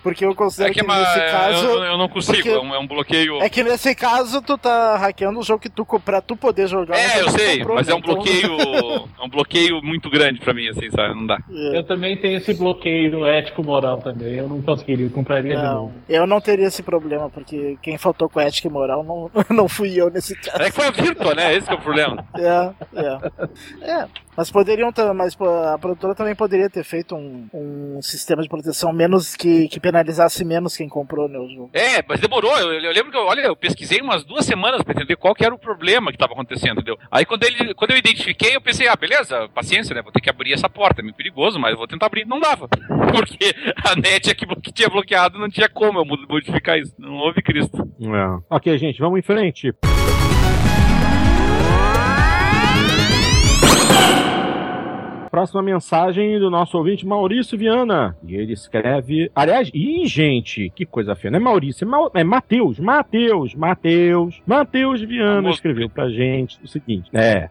porque eu considero É que que, é uma, nesse caso. eu, eu não consigo, porque- é, um, é um bloqueio. É que nesse caso tu tá hackeando um jogo que tu pra tu poder jogar. É, eu que sei, comprou, mas né? é um Então- bloqueio. É um bloqueio muito grande pra mim, assim, sabe? Não dá. É. Eu também tenho esse bloqueio ético-moral também. Eu não conseguiria, eu compraria de Não, novo. eu não teria esse problema, porque quem faltou com ética e moral não, não fui eu nesse caso. É que foi a Virtua, né? Esse que é o problema. É, é. É, mas poderiam mas a produtora também poderia ter feito um, um sistema de proteção menos que, que penalizasse menos quem comprou né, o jogo. É, mas demorou. Eu, eu lembro que, eu, olha, eu pesquisei umas duas semanas pra entender qual que era o problema que tava acontecendo, entendeu? Aí quando, ele, quando eu identifiquei, eu pensei, ah, beleza, paciência, né? Vou ter que abrir essa porta. É meio perigoso, mas eu vou tentar abrir. Não dava. Porque a net aqui que tinha bloqueado não tinha como eu modificar isso. Não houve Cristo. É. Ok, gente, vamos em frente. Próxima mensagem do nosso ouvinte Maurício Viana. E ele escreve. Aliás, ih, gente, que coisa feia. Não é Maurício, é, Ma... é Matheus. Matheus, Matheus. Matheus Viana Famoso. escreveu pra gente o seguinte. É.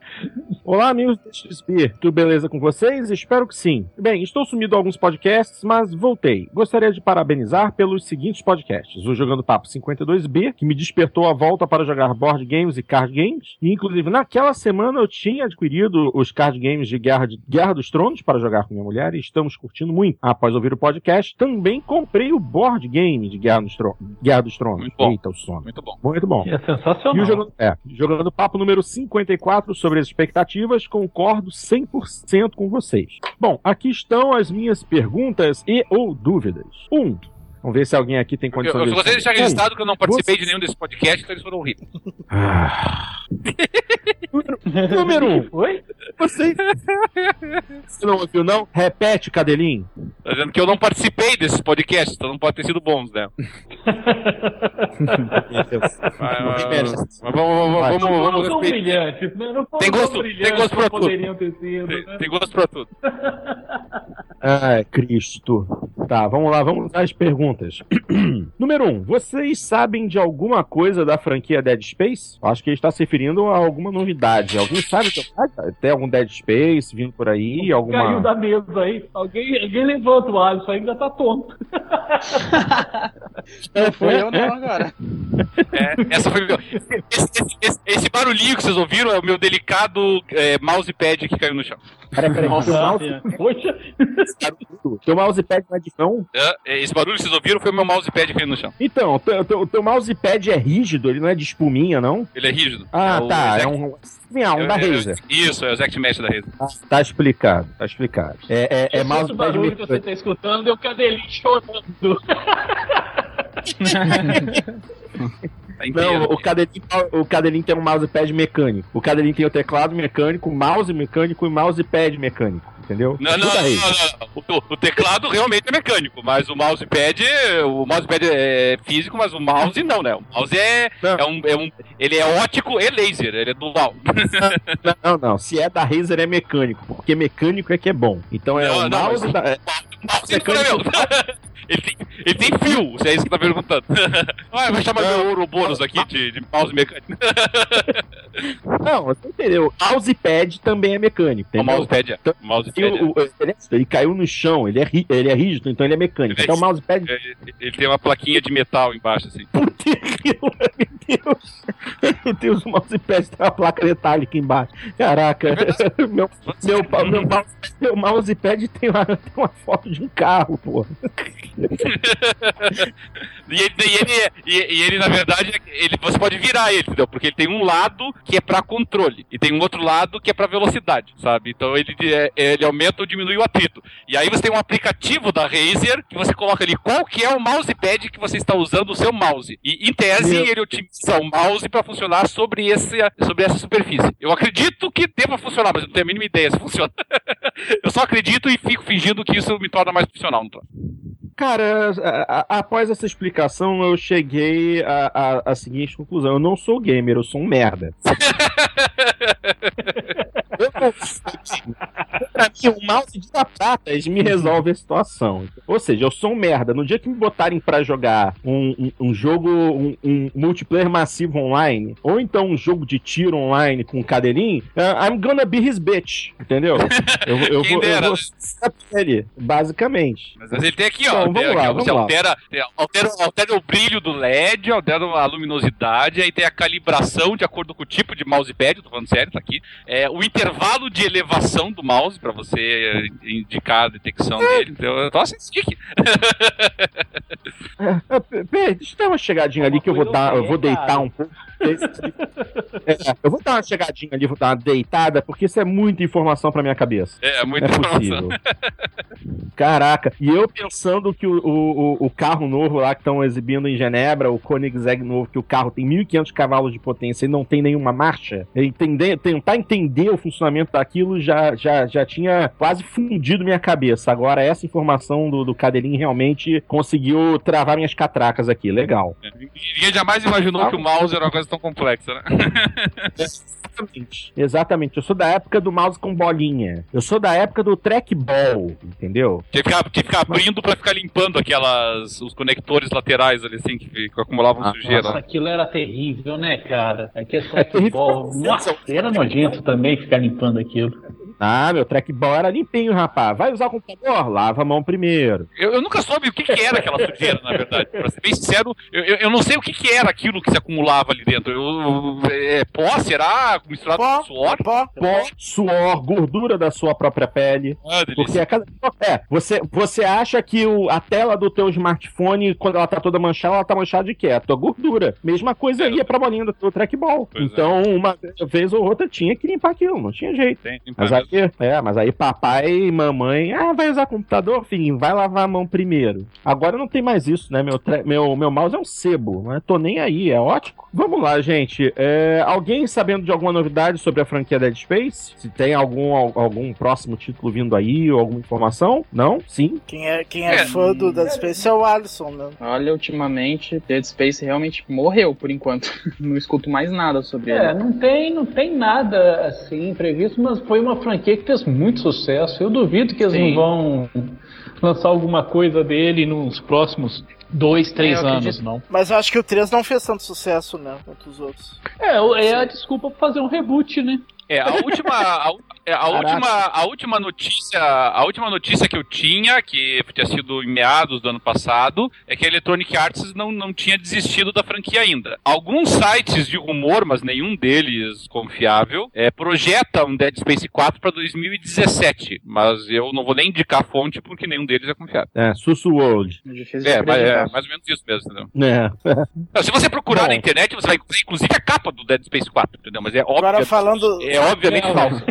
Olá, amigos do XP. Tudo beleza com vocês? Espero que sim. Bem, estou sumido a alguns podcasts, mas voltei. Gostaria de parabenizar pelos seguintes podcasts: o Jogando Papo 52B, que me despertou a volta para jogar board games e card games. E, inclusive, naquela semana eu tinha adquirido os card games de Guerra, de... Guerra dos Tronos para jogar com minha mulher e estamos curtindo muito. Após ouvir o podcast, também comprei o board game de Guerra dos, Tro Guerra dos Tronos. Muito bom. Eita, o sono. Muito bom. Muito bom. É sensacional. E o jogando, é, jogando papo número 54 sobre as expectativas, concordo 100% com vocês. Bom, aqui estão as minhas perguntas e ou dúvidas. Um, vamos ver se alguém aqui tem Eu, condição eu de só gostaria de deixar registrado que eu não participei você- de nenhum desse podcast, então eles foram horríveis. Ah. número, número um, Oi? você... você não ouviu não? Repete, Cadelinho. Tá dizendo que eu não participei desses podcasts, então não pode ter sido bons, né? Mas, mas- mas vamos, Vai. vamos, vamos, Não vamos respeitar. brilhantes, né? Não Tem gosto- tem gosto pra tudo. sido, né? Tem, tem gosto pra tudo. Ai, Cristo. Tá, vamos lá, vamos às perguntas. Número 1. Um, vocês sabem de alguma coisa da franquia Dead Space? Acho que ele está se referindo a alguma novidade. Alguém sabe que tem algum Dead Space vindo por aí? Caiu Alguma. da mesa aí. Alguém, alguém levanta o Alisson ainda tá tonto. Não fui eu não agora. É, essa foi esse- esse- esse barulhinho que vocês ouviram é o meu delicado é, mousepad que caiu no chão. Peraí, peraí. Teu mouse, Poxa, teu mousepad não é de chão? É, esse barulho que vocês ouviram foi o meu mousepad caiu no chão. Então, o teu, teu, teu mousepad é rígido, ele não é de espuminha, não? Ele é rígido. Ah, É o tá. É um. Ah, um da é- é- Razer. Isso, é o Exact Match da Razer. Ah, Tá explicado, tá explicado. É, é, é esse mousepad barulho que você tá escutando é o cadelinho chorando. Tá inteiro. Não, o Cadelinho, o Cadelinho tem um mousepad mecânico. O Cadelinho tem o teclado mecânico, mouse mecânico e mousepad mecânico. Entendeu? Não, não, não, não, não. O, teclado realmente é mecânico, mas o mousepad, o mousepad é físico, mas o mouse não, né? O mouse é, Não. é, um, é um. Ele é ótico e laser, ele é dual. Não, não. Se é da Razer é mecânico, porque mecânico é que é bom. Então é Não, o não, mouse mas- da. é- Mouse Mecânico- não. Ele tem, ele tem fio, se é isso que tá perguntando. Ah, vai chamar meu Ouroboros aqui de, de mouse mecânico. Não, você entendeu? Mousepad também é mecânico. O Entendeu? mousepad é. O E mousepad é. o- o- ele, caiu no chão, ele é, ri- ele é rígido, então ele é mecânico. Ele é Então o mousepad. Ele, ele tem uma plaquinha de metal embaixo, assim. Puta que meu Deus! Meu Deus, o mousepad tem uma placa metálica embaixo. Caraca, meu, meu, meu, mouse- meu mousepad tem uma, tem uma foto de um carro, pô. E ele, e ele, e, ele, na verdade, ele, você pode virar ele, entendeu? Porque ele tem um lado que é pra controle e tem um outro lado que é pra velocidade, sabe? Então ele, é- ele aumenta ou diminui o atrito. E aí você tem um aplicativo da Razer que você coloca ali qual que é o mousepad que você está usando o seu mouse. E em tese Meu ele otimiza o mouse pra funcionar sobre, esse, sobre essa superfície. Eu acredito que deva funcionar, mas eu não tenho a mínima ideia se funciona. eu só acredito e fico fingindo que isso me torna mais profissional, não tô? Cara, após essa explicação, eu cheguei à seguinte conclusão: eu não sou gamer, eu sou um merda. Eu não pra mim, o mouse de sapatas me resolve a situação. Ou seja, eu sou um merda. No dia que me botarem pra jogar um, um- um jogo, um, um multiplayer massivo online, ou então um jogo de tiro online com um cadelinho, uh, I'm gonna be his bitch. Entendeu? Eu, eu vou, eu vou ser ele, basicamente. Mas ele tem aqui, ó. Então, vamos aqui, lá, ó, você vamos lá. altera, tem- altera, altera o brilho do LED, altera a luminosidade, aí tem a calibração de acordo com o tipo de mousepad, tô falando sério, tá aqui. É, o intervalo de elevação do mouse pra você eh, indicar a detecção dele. Então, eu tô assim. Ah, p- Peraí, deixa eu dar uma chegadinha ali que eu vou dar, eu vou deitar um pouco. É, eu vou dar uma chegadinha ali, vou dar uma deitada, porque isso é muita informação pra minha cabeça. É, Não muito é possível. Caraca, e eu pensando que o, o, o- o carro novo lá que estão exibindo em Genebra, o Koenigsegg novo, que o carro tem 1.500 cavalos de potência e não tem nenhuma marcha, entender, tentar entender o funcionamento daquilo já, já, já tinha quase fundido minha cabeça. Agora, essa informação do, do Cadelinho realmente conseguiu travar minhas catracas aqui. Legal. Ninguém jamais imaginou que o mouse era uma coisa tão complexa, né? Exatamente. Exatamente. Eu sou da época do mouse com bolinha. Eu sou da época do trackball, entendeu? Tinha que que ficar abrindo pra ficar limpando aquelas. os conectores laterais ali, assim, que, que acumulavam Ah, sujeira. Nossa, aquilo era terrível, né, cara? Aqui é só É. Nossa, era nojento também ficar limpando aquilo. Ah, meu trackball era limpinho, rapaz. Vai usar o computador? Lava a mão primeiro. Eu, eu nunca soube o que, que era aquela sujeira, na verdade. Pra ser bem sincero, eu, eu, eu não sei o que, que era aquilo que se acumulava ali dentro. Eu, é, pó, será? Misturado Pó, com suor? pó, Pó, suor, gordura da sua própria pele. Ah. Porque a cada... É, você, você acha que o, a tela do teu smartphone, quando ela tá toda manchada, ela tá manchada de quê? A tua gordura. Mesma coisa ia pra bolinha do teu trackball. Pois é. então, uma vez ou outra tinha que limpar aquilo, não tinha jeito. Tem, tem Mas aí, é, mas aí papai e mamãe, ah, vai usar computador, filho, vai lavar a mão primeiro. Agora não tem mais isso, né? Meu, tre- meu, meu mouse é um sebo, não é? tô nem aí, é ótimo. Vamos lá, gente. É, alguém sabendo de alguma novidade sobre a franquia Dead Space? Se tem algum, al- algum próximo título vindo aí, ou alguma informação? Não? Sim? Quem é, quem é, É. fã do Dead Space é o Alisson, né? Olha, ultimamente, Dead Space realmente morreu por enquanto. Não escuto mais nada sobre É, ele. não tem, não tem nada assim previsto, mas foi uma franquia que fez muito sucesso. Eu duvido que eles Sim. não vão lançar alguma coisa dele nos próximos dois, três É, anos, não. Mas eu acho que o 3 não fez tanto sucesso, né? Quanto os outros. É, é a desculpa pra fazer um reboot, né? É, a última, a, é, a última, a última notícia, a última notícia que eu tinha, que tinha sido em meados do ano passado, é que a Electronic Arts não, não tinha desistido da franquia ainda. Alguns sites de rumor, mas nenhum deles confiável, é, projeta um Dead Space 4 para 2017, mas eu não vou nem indicar a fonte porque nenhum deles é confiável. É, Susu World. É de É, mas é mais ou menos isso mesmo, entendeu? É. Não, se você procurar Bom. na internet, você vai encontrar inclusive a capa do Dead Space 4, entendeu? Mas é óbvio. Agora falando- É obviamente É, falso.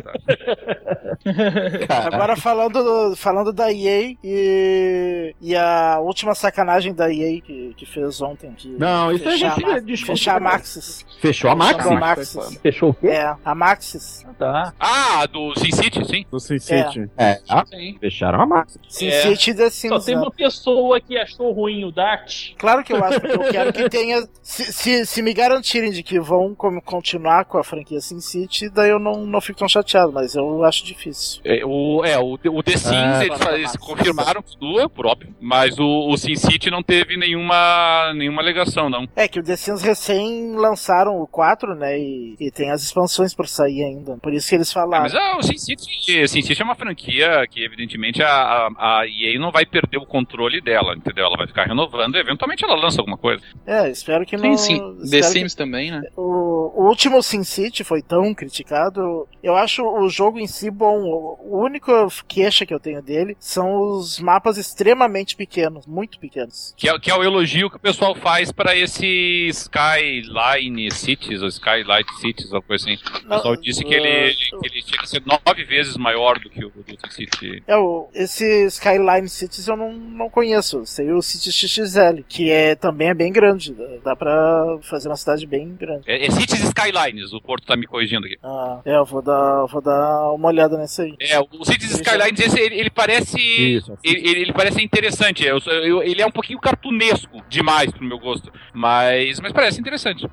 tá? Agora falando, falando da EA e, e a última sacanagem da EA que, que fez ontem. De Não, isso a fechar gente a Fechar a. Maxis. Fechou a Fechou máquina? a Maxis. Fechou o quê? É, a Maxis. Tá. Ah, do Sin City, sim. Do Sin City. É, ah, Sim. fecharam a máquina. Sin É. City The Só Sims. tem né? uma pessoa que achou ruim o Dart. Claro que eu acho, porque eu quero que tenha. Se, se, se me garantirem de que vão como continuar com a franquia Sin City, daí eu não, não fico tão chateado, mas eu acho difícil. É, o, é, o, o The Sims, Ah, eles, tá, eles confirmaram tudo, por óbvio, mas o, o Sin City não teve nenhuma, nenhuma alegação, não. É que o The Sims recém lançaram o 4, né? E, e tem as expansões por sair ainda. Por isso que eles É, falaram. mas ah, o Sin City, Sin City é uma franquia que, evidentemente, a, a, a EA não vai perder o controle dela, entendeu? Ela vai ficar renovando eventualmente, ela lança alguma coisa. É, espero que Sim, não. sim. The espero que- Sims também, né? O, o último Sin City foi tão criticado. Eu acho o jogo em si bom. O, único queixa que eu tenho dele são os mapas extremamente pequenos, muito pequenos. Que é, que é o elogio que o pessoal faz para esse Skyline Cities, ou Skylight Cities, ou coisa assim. O pessoal disse que ele, que ele tinha que ser nove vezes maior do que o do Sin City. É, o, esse Skyline Cities eu não, não conheço. Sei o City XXL, que é, também é bem grande. Dá, dá pra fazer uma cidade bem grande. É, é Cities Skylines, o Porto tá me corrigindo aqui. Ah, é, eu vou dar, vou dar uma olhada nesse aí. É, o Cities Skylines, esse, ele, ele parece. Isso. Ele, ele- ele parece interessante. Eu- eu- ele é um pouquinho cartunesco demais pro meu gosto. Mas, mas parece interessante.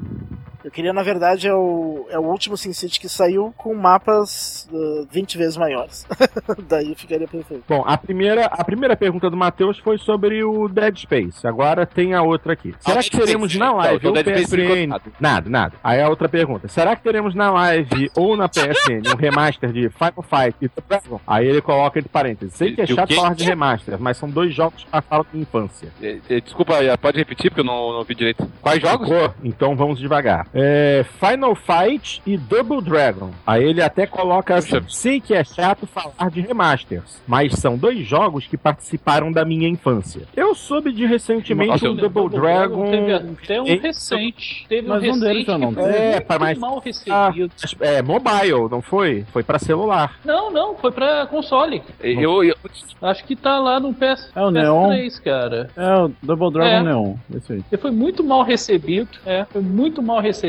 Eu queria, na verdade, é o, é o último Sin City que saiu com mapas uh, 20 vezes maiores. Daí ficaria perfeito. Bom, a primeira, a primeira pergunta do Matheus foi sobre o Dead Space. Agora tem a outra aqui. Será Ah, que teremos na live ou PSN? Nada, nada. Aí a outra pergunta. Será que teremos na live ou na PSN um remaster de Final Fight e Dragon? Aí ele coloca entre parênteses. Sei que é chato falar de remaster, mas são dois jogos que passaram de infância. É, é, Desculpa, pode repetir porque eu não, não ouvi direito. Quais jogos? Então vamos devagar. É, Final Fight e Double Dragon. Aí ele até coloca assim: Puxa. sei que é chato falar de remasters, mas são dois jogos que participaram da minha infância. Eu soube de recentemente Nossa, o eu- Double Dragon. Teve até um recente. Teve mas um um deles recente eu não que. É, muito pra mais- mal recebido. É, mobile, não foi? Foi pra celular. Não, não, foi pra console. Eu, eu, Acho que tá lá no PS, É o PS3, cara. É o Double Dragon É. Neon. Esse aí. Ele foi muito mal recebido, é, foi muito mal recebido.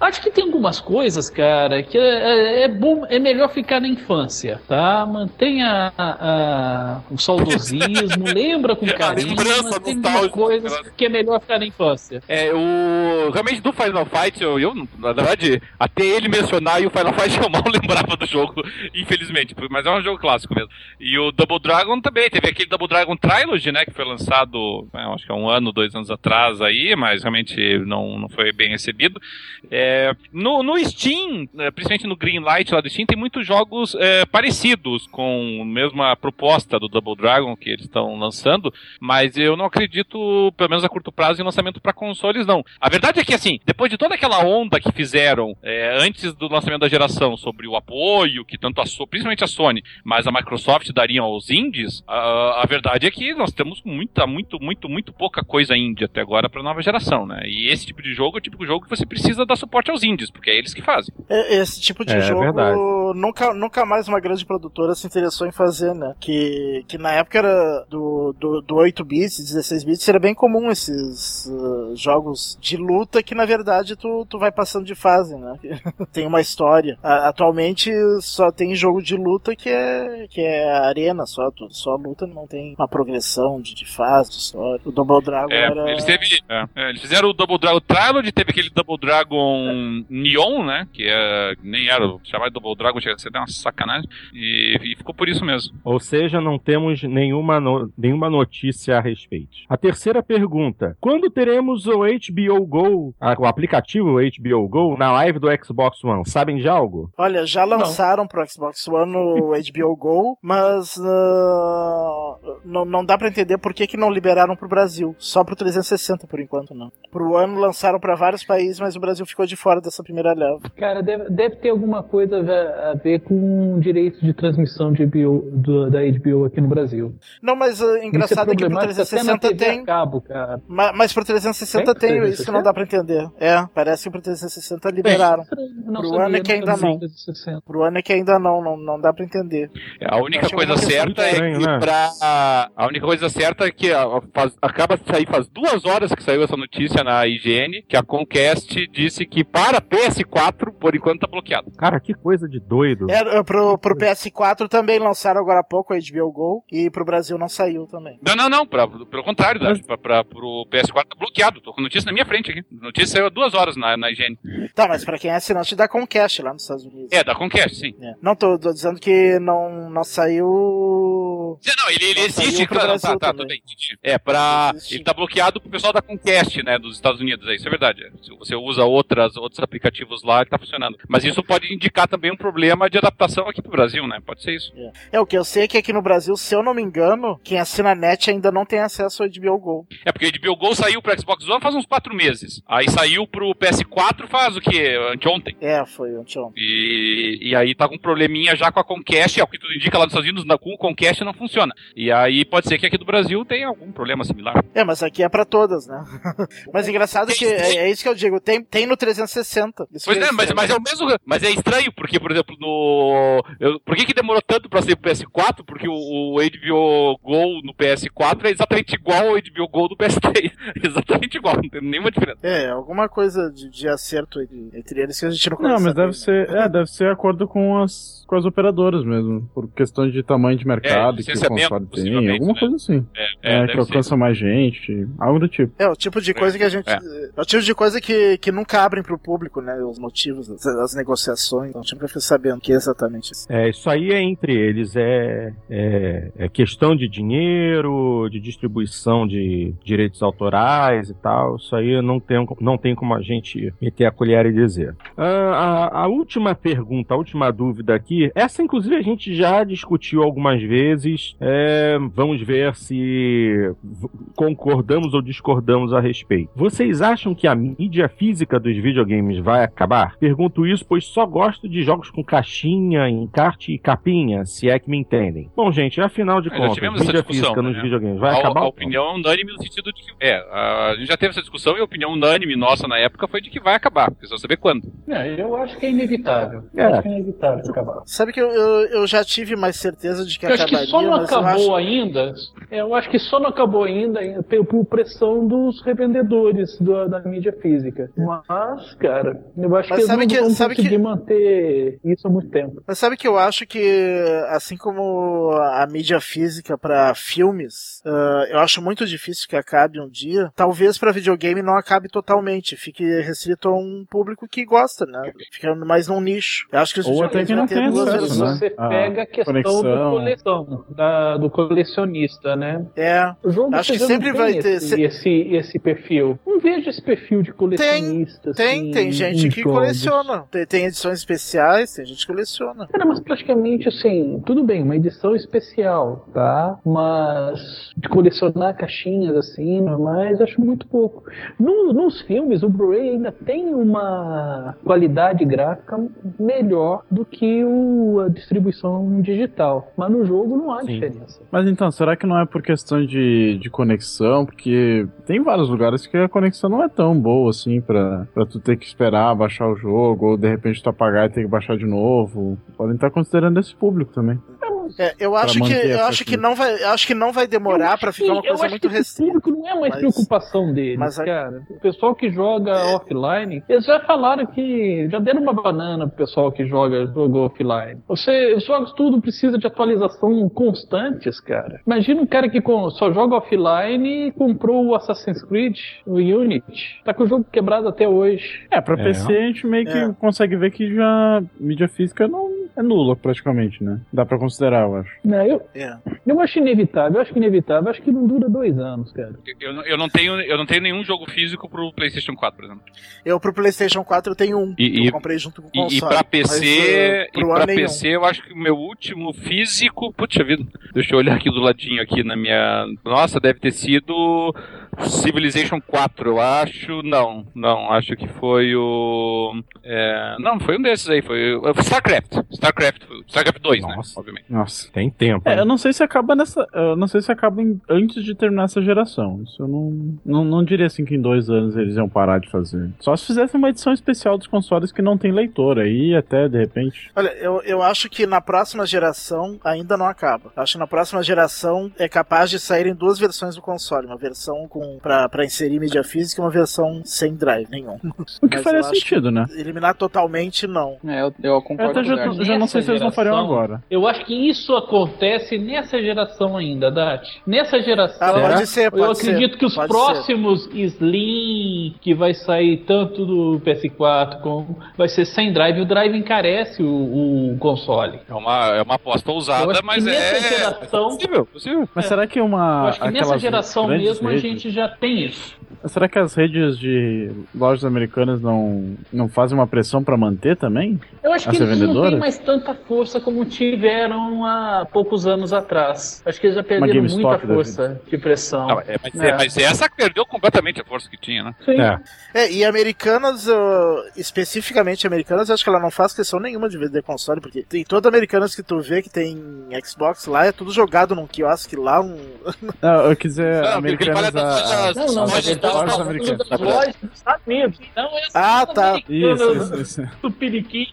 Acho que tem algumas coisas, cara, que é, é- é bom, é melhor ficar na infância, tá? Mantenha a- a- o saudosismo, lembra com carinho, mas tem nostálgica. coisas que é melhor ficar na infância. É, o. Realmente do Final Fight, eu, eu, na verdade, até ele mencionar e o Final Fight eu mal lembrava do jogo, infelizmente. Mas é um jogo clássico mesmo. E o Double Dragon também, teve aquele Double Dragon Trilogy, né? Que foi lançado, né, acho que há um ano, dois anos atrás aí, mas realmente não, não foi bem recebido. É, no, no Steam, é, principalmente no Greenlight lá do Steam, tem muitos jogos é, parecidos com a mesma proposta do Double Dragon que eles estão lançando, mas eu não acredito, pelo menos a curto prazo, em lançamento para consoles, não. A verdade é que, assim, depois de toda aquela onda que fizeram é, antes do lançamento da geração sobre o apoio que tanto a principalmente a Sony, mas a Microsoft dariam aos indies, a, a verdade é que nós temos muita, muito, muito, muito pouca coisa indie até agora para nova geração, né? E esse tipo de jogo é o tipo de jogo que você precisa dar suporte aos indies, porque é eles que fazem. É, Esse tipo de É, jogo verdade. nunca, nunca mais uma grande produtora se interessou em fazer, né? Que, que na época era do, do, do 8 bits, 16 bits, era bem comum esses uh, jogos de luta que na verdade tu, tu vai passando de fase, né? tem uma história. A- atualmente só tem jogo de luta que é, que é arena, só, tu, só luta, não tem uma progressão de, de fase, de história. O Double Dragon É, era. eles, teve, é, é, eles fizeram o Double Dragon Trilogy, teve aquele Double Dragon Neon, né? Que é, nem era, chamar de Double Dragon chega a ser uma sacanagem. E, e ficou por isso mesmo. Ou seja, não temos nenhuma, no- nenhuma notícia a respeito. A terceira pergunta: quando teremos o HBO Go, a- o aplicativo HBO Go, na live do Xbox One? Sabem de algo? Olha, já lançaram pro Xbox One o HBO Go, mas ah, não, não dá pra entender por que, que não liberaram pro Brasil. Só pro 360 por enquanto não. Pro ano lançaram pra vários países, mas o Brasil ficou de fora dessa primeira leva. Cara, deve, deve ter alguma coisa a ver- com direitos de transmissão de HBO, do- da HBO aqui no Brasil. Não, mas ah, engraçado é que pro problemático até na 360 TV tem. cabo, cara. Ma- Mas pro 360 Tem tem, isso que não dá pra entender. É, parece que pro 360 liberaram. Não Pro sabia, ano é que ainda não. 360. Pro ano é que ainda não, não, não dá pra entender. A única Acho coisa certa é estranho, que né? pra. A única coisa certa é que faz- acaba de sair faz duas horas que saiu essa notícia na IGN, que a Comcast disse que para PS4, por enquanto, tá bloqueado. Cara, que coisa de doido. É, pro, pro PS4 também lançaram agora há pouco a HBO Go e pro Brasil não saiu também. Não, não, não. pra- pelo contrário, né? pra, pra, pro PS4 tá bloqueado. Tô com notícia na minha frente aqui. Notícia saiu há duas horas na, na IGN. Tá, mas pra quem é assinante da Comcast lá nos Estados Unidos. É, da Comcast, sim. É. Não, tô, tô dizendo que não, não saiu. Não, não, ele, ele existe, claro, tá, tá, também. tudo bem. É, pra. Existe. Ele tá bloqueado pro pessoal da Comcast, né, dos Estados Unidos, é, isso é verdade. é. Se você usa outras, outros aplicativos lá, ele tá funcionando. Mas isso pode indicar também um problema de adaptação aqui pro Brasil, né? Pode ser isso. É, o que eu sei é que aqui no Brasil, se eu não me engano, quem assina a net ainda não tem acesso ao HBO Go. É porque o HBO Go saiu pro Xbox One faz uns quatro meses. Aí saiu pro PS4 faz o quê? Anteontem. É, foi anteontem. E, e aí tá com um probleminha já com a Comcast, é o que tudo indica lá nos Estados Unidos, na, com o Comcast não funciona. E aí pode ser que aqui do Brasil tenha algum problema similar. É, mas aqui é pra todas, né? mas engraçado que é, é isso que eu digo, tem, tem no 360. Isso Pois é, mas, mas é o mesmo. Mas é estranho, porque, por exemplo, no. eu- por que, que demorou tanto pra sair pro PS4? Porque o, o HBO Go no PS4 é exatamente igual ao HBO Go do PS3. exatamente igual, não tem nenhuma diferença. É, alguma coisa de, de acerto entre, eles que a gente não Não, consegue mas deve saber, né? ser, é, deve ser acordo com as, com as operadoras mesmo, por questão de tamanho de mercado que o licenciamento, tem, alguma né? coisa assim. É, É, é, que deve ser. alcança mais gente, algo do tipo. É, o tipo de coisa que a gente. É. É, o tipo de coisa que, que nunca abrem pro público, né? Os motivos, as, as negociações. Então, tipo, eu fico sabendo que é exatamente isso. É, isso aí é entre eles, é, é, é questão de dinheiro, de distribuição de direitos autorais e tal. Isso aí não tem, não tem como a gente meter a colher e dizer. Ah, a, a última pergunta, a última dúvida aqui, essa inclusive a gente já discutiu algumas vezes. É, vamos ver se concordamos ou discordamos a respeito. Vocês acham que a mídia física dos videogames vai acabar? Pergunto isso pois só gosto de jogos com caixinha, encarte e capinha, se é que me entendem. Bom, gente, afinal de É, já contas, tivemos essa mídia discussão, física né? nos videogames vai a, acabar? a opinião é unânime no sentido de que. É, a, a gente já teve essa discussão e a opinião unânime nossa na época foi de que vai acabar. Precisa saber quando. É, eu acho que é inevitável. É. Eu acho que é inevitável acabar. Sabe que eu, eu, eu já tive mais certeza de que Eu acho que acabaria, só não acabou acho. ainda. é, Eu acho que só não acabou ainda por pressão dos revendedores do- da mídia física. Mas, cara, eu acho Mas que eles sabe não que- vão sabe conseguir que- manter isso há muito tempo. Mas sabe que eu acho que, assim como a mídia física pra filmes, ah, eu acho muito difícil que acabe um dia. Talvez pra videogame não acabe totalmente, fique restrito a um público que gosta, né? Fica mais num nicho. Eu acho que os Ou até que vão não tem duas acesso, né? Você A pega a questão conexão. da coleção, da, do colecionista, né? É. O jogo Acho que sempre tem vai ter- esse, se- esse, esse perfil. Não vejo esse perfil de colecionista. Tem, assim, tem gente em que jogos. coleciona. Tem, tem edições especiais, tem gente que coleciona. Cara, mas praticamente assim, tudo bem, uma edição especial, tá? Mas de colecionar caixinhas assim, normais, acho muito pouco. No- nos filmes, o Blu-ray ainda tem uma qualidade gráfica melhor do que o- a distribuição digital. Mas no jogo não há Sim. diferença. Mas então, será que não é por questão de, de conexão? Porque tem vários lugares que a conexão não é tão boa assim pra, pra tu ter que esperar baixar o jogo, ou de repente tu apagar e ter que baixar de novo. Podem estar considerando esse público também. É, eu acho que manter a eu acho que não vai, eu acho que não vai demorar que- ficar uma eu coisa acho muito restrita. público não é mais Mas- preocupação deles, mas a- cara. O pessoal que joga offline, eles já falaram que já deram uma banana pro pessoal que joga jogo offline. Você, os jogos tudo precisa de atualização constantes, cara. Imagina um cara que com- só joga offline e comprou o Assassin's Creed, o Unity. Tá com o jogo quebrado até hoje. É, pra É. PC a gente meio que É. consegue ver que já mídia física não é nula praticamente, né? Dá pra considerar, eu acho. Não, eu, É. eu acho inevitável, eu acho que inevitável. Eu acho que não dura dois anos, cara. Eu, não- eu, não tenho, eu não tenho nenhum jogo físico pro PlayStation 4, por exemplo. Eu pro PlayStation 4 eu tenho um. E- que e- eu comprei junto com o E, console. e pra PC, mas, uh, e pra. PC eu acho que o meu último físico, puxa vida, deixa eu olhar aqui do ladinho aqui na minha, nossa, deve ter sido Civilization 4, eu acho, não, não, acho que foi o, é, não, foi um desses aí, foi o StarCraft, StarCraft, StarCraft 2, né, Nossa. obviamente. Nossa. Tem tempo. É, né? eu não sei se acaba nessa. Eu não sei se acaba em- antes de terminar essa geração. Isso eu não, não. Não diria assim que em dois anos eles iam parar de fazer. Só se fizessem uma edição especial dos consoles que não tem leitor. Aí até, de repente. Olha, eu, eu acho que na próxima geração ainda não acaba. Acho que na próxima geração é capaz de saírem duas versões do console. Uma versão com pra, pra inserir mídia física e uma versão sem drive nenhum. O que Mas faria eu sentido, né? Eliminar totalmente, não. É, eu, eu Eu concordo até com o já, Dart. já não sei se eles não fariam agora. Eu acho que isso acontece nessa geração ainda, Dati. Nessa geração. Ah, pode ser, pode eu ser. acredito que os próximos Slim que vai sair tanto do PS4 como vai ser sem drive. O drive encarece o, o console. É uma, é uma aposta Eu ousada, mas nessa é geração- possível, possível. Mas será que uma. Eu acho que nessa geração mesmo a redes- gente já tem isso. Será que as redes de lojas americanas não, não fazem uma pressão pra manter também? Eu acho que eles não têm mais tanta força como tiveram há poucos anos atrás. Acho que eles já perderam muita força de pressão. Não, é, mas, É. é, mas essa perdeu completamente a força que tinha, né? Sim. É. É, e americanas, uh, especificamente americanas, eu acho que ela não faz questão nenhuma de vender console, porque tem todas americanas que tu vê que tem Xbox lá, é tudo jogado num quiosque lá, um... Não, eu quis dizer Não, porque ele fala americanas. a- Não, não, As mas ele tá falando americanas. das lojas dos Estados Unidos. Não, essa Ah, tá. Isso, isso, isso. do Piriquim.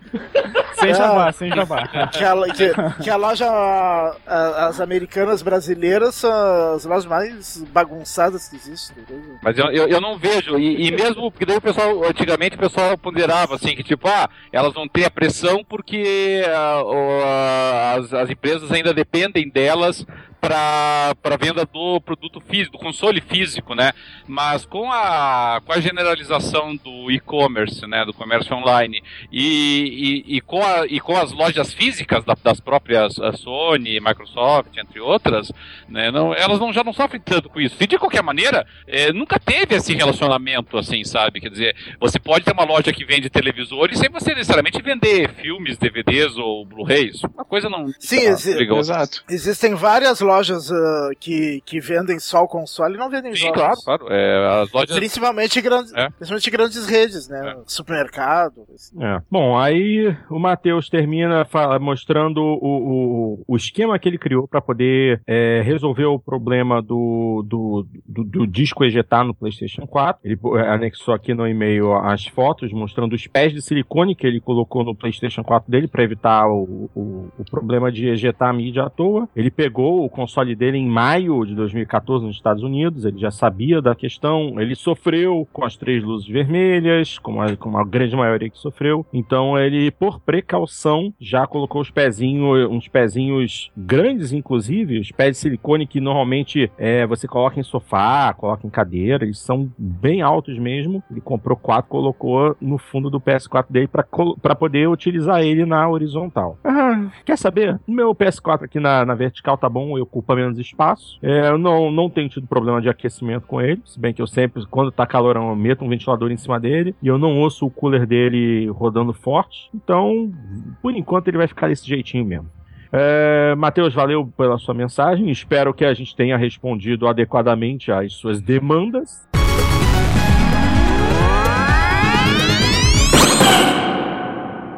Sem Ah. jabá, sem jabá. que, a, que, que a loja, a- as americanas brasileiras são as lojas mais bagunçadas que existem. entendeu? Mas eu, eu, eu não vejo, e, e mesmo porque daí o pessoal, antigamente o pessoal ponderava assim, que tipo, ah, elas vão ter a pressão porque ah, ah, as, as empresas ainda dependem delas para venda do produto físico, do console físico, né? Mas com a, com a generalização do e-commerce, né, do comércio online, e, e, e, com, a, e com as lojas físicas da- das próprias a Sony, Microsoft, entre outras, né, não, elas não, já não sofrem tanto com isso. E de qualquer maneira, é, nunca teve esse relacionamento assim, sabe? Quer dizer, você pode ter uma loja que vende televisores sem você necessariamente vender filmes, DVDs ou Blu-rays. Uma coisa não. Sim, exi- outra. Exato. Existem várias lojas ah, que, que vendem só o console não vendem Sim, jogos. claro, claro. É, as lojas. Principalmente, grandes, É. principalmente grandes redes, né? Supermercado. assim. É. Bom, aí o Matheus termina fala- mostrando o, o, o esquema que ele criou para poder é, resolver o problema do, do, do, do disco ejetar no PlayStation 4. Ele é, anexou aqui no e-mail as fotos mostrando os pés de silicone que ele colocou no PlayStation 4 dele para evitar o, o, o problema de ejetar a mídia à toa. Ele pegou o console dele em maio de 2014 nos Estados Unidos, ele já sabia da questão, ele sofreu com as três luzes vermelhas, como a, como a grande maioria que sofreu. Então ele, por precaução, já colocou os pezinhos, uns pezinhos grandes, inclusive, os pés de silicone que normalmente é, você coloca em sofá, coloca em cadeira, eles são bem altos mesmo. Ele comprou quatro, colocou no fundo do PS4 dele para poder utilizar ele na horizontal. Ah, quer saber? O meu PS4 aqui na, na vertical tá bom, eu ocupa menos espaço. É, eu não, não tenho tido problema de aquecimento com ele, se bem que eu sempre, quando tá calorão, eu meto um ventilador em cima dele e eu não ouço o cooler dele rodando forte. Então, por enquanto, ele vai ficar desse jeitinho mesmo. É, Matheus, valeu pela sua mensagem. Espero que a gente tenha respondido adequadamente às suas demandas.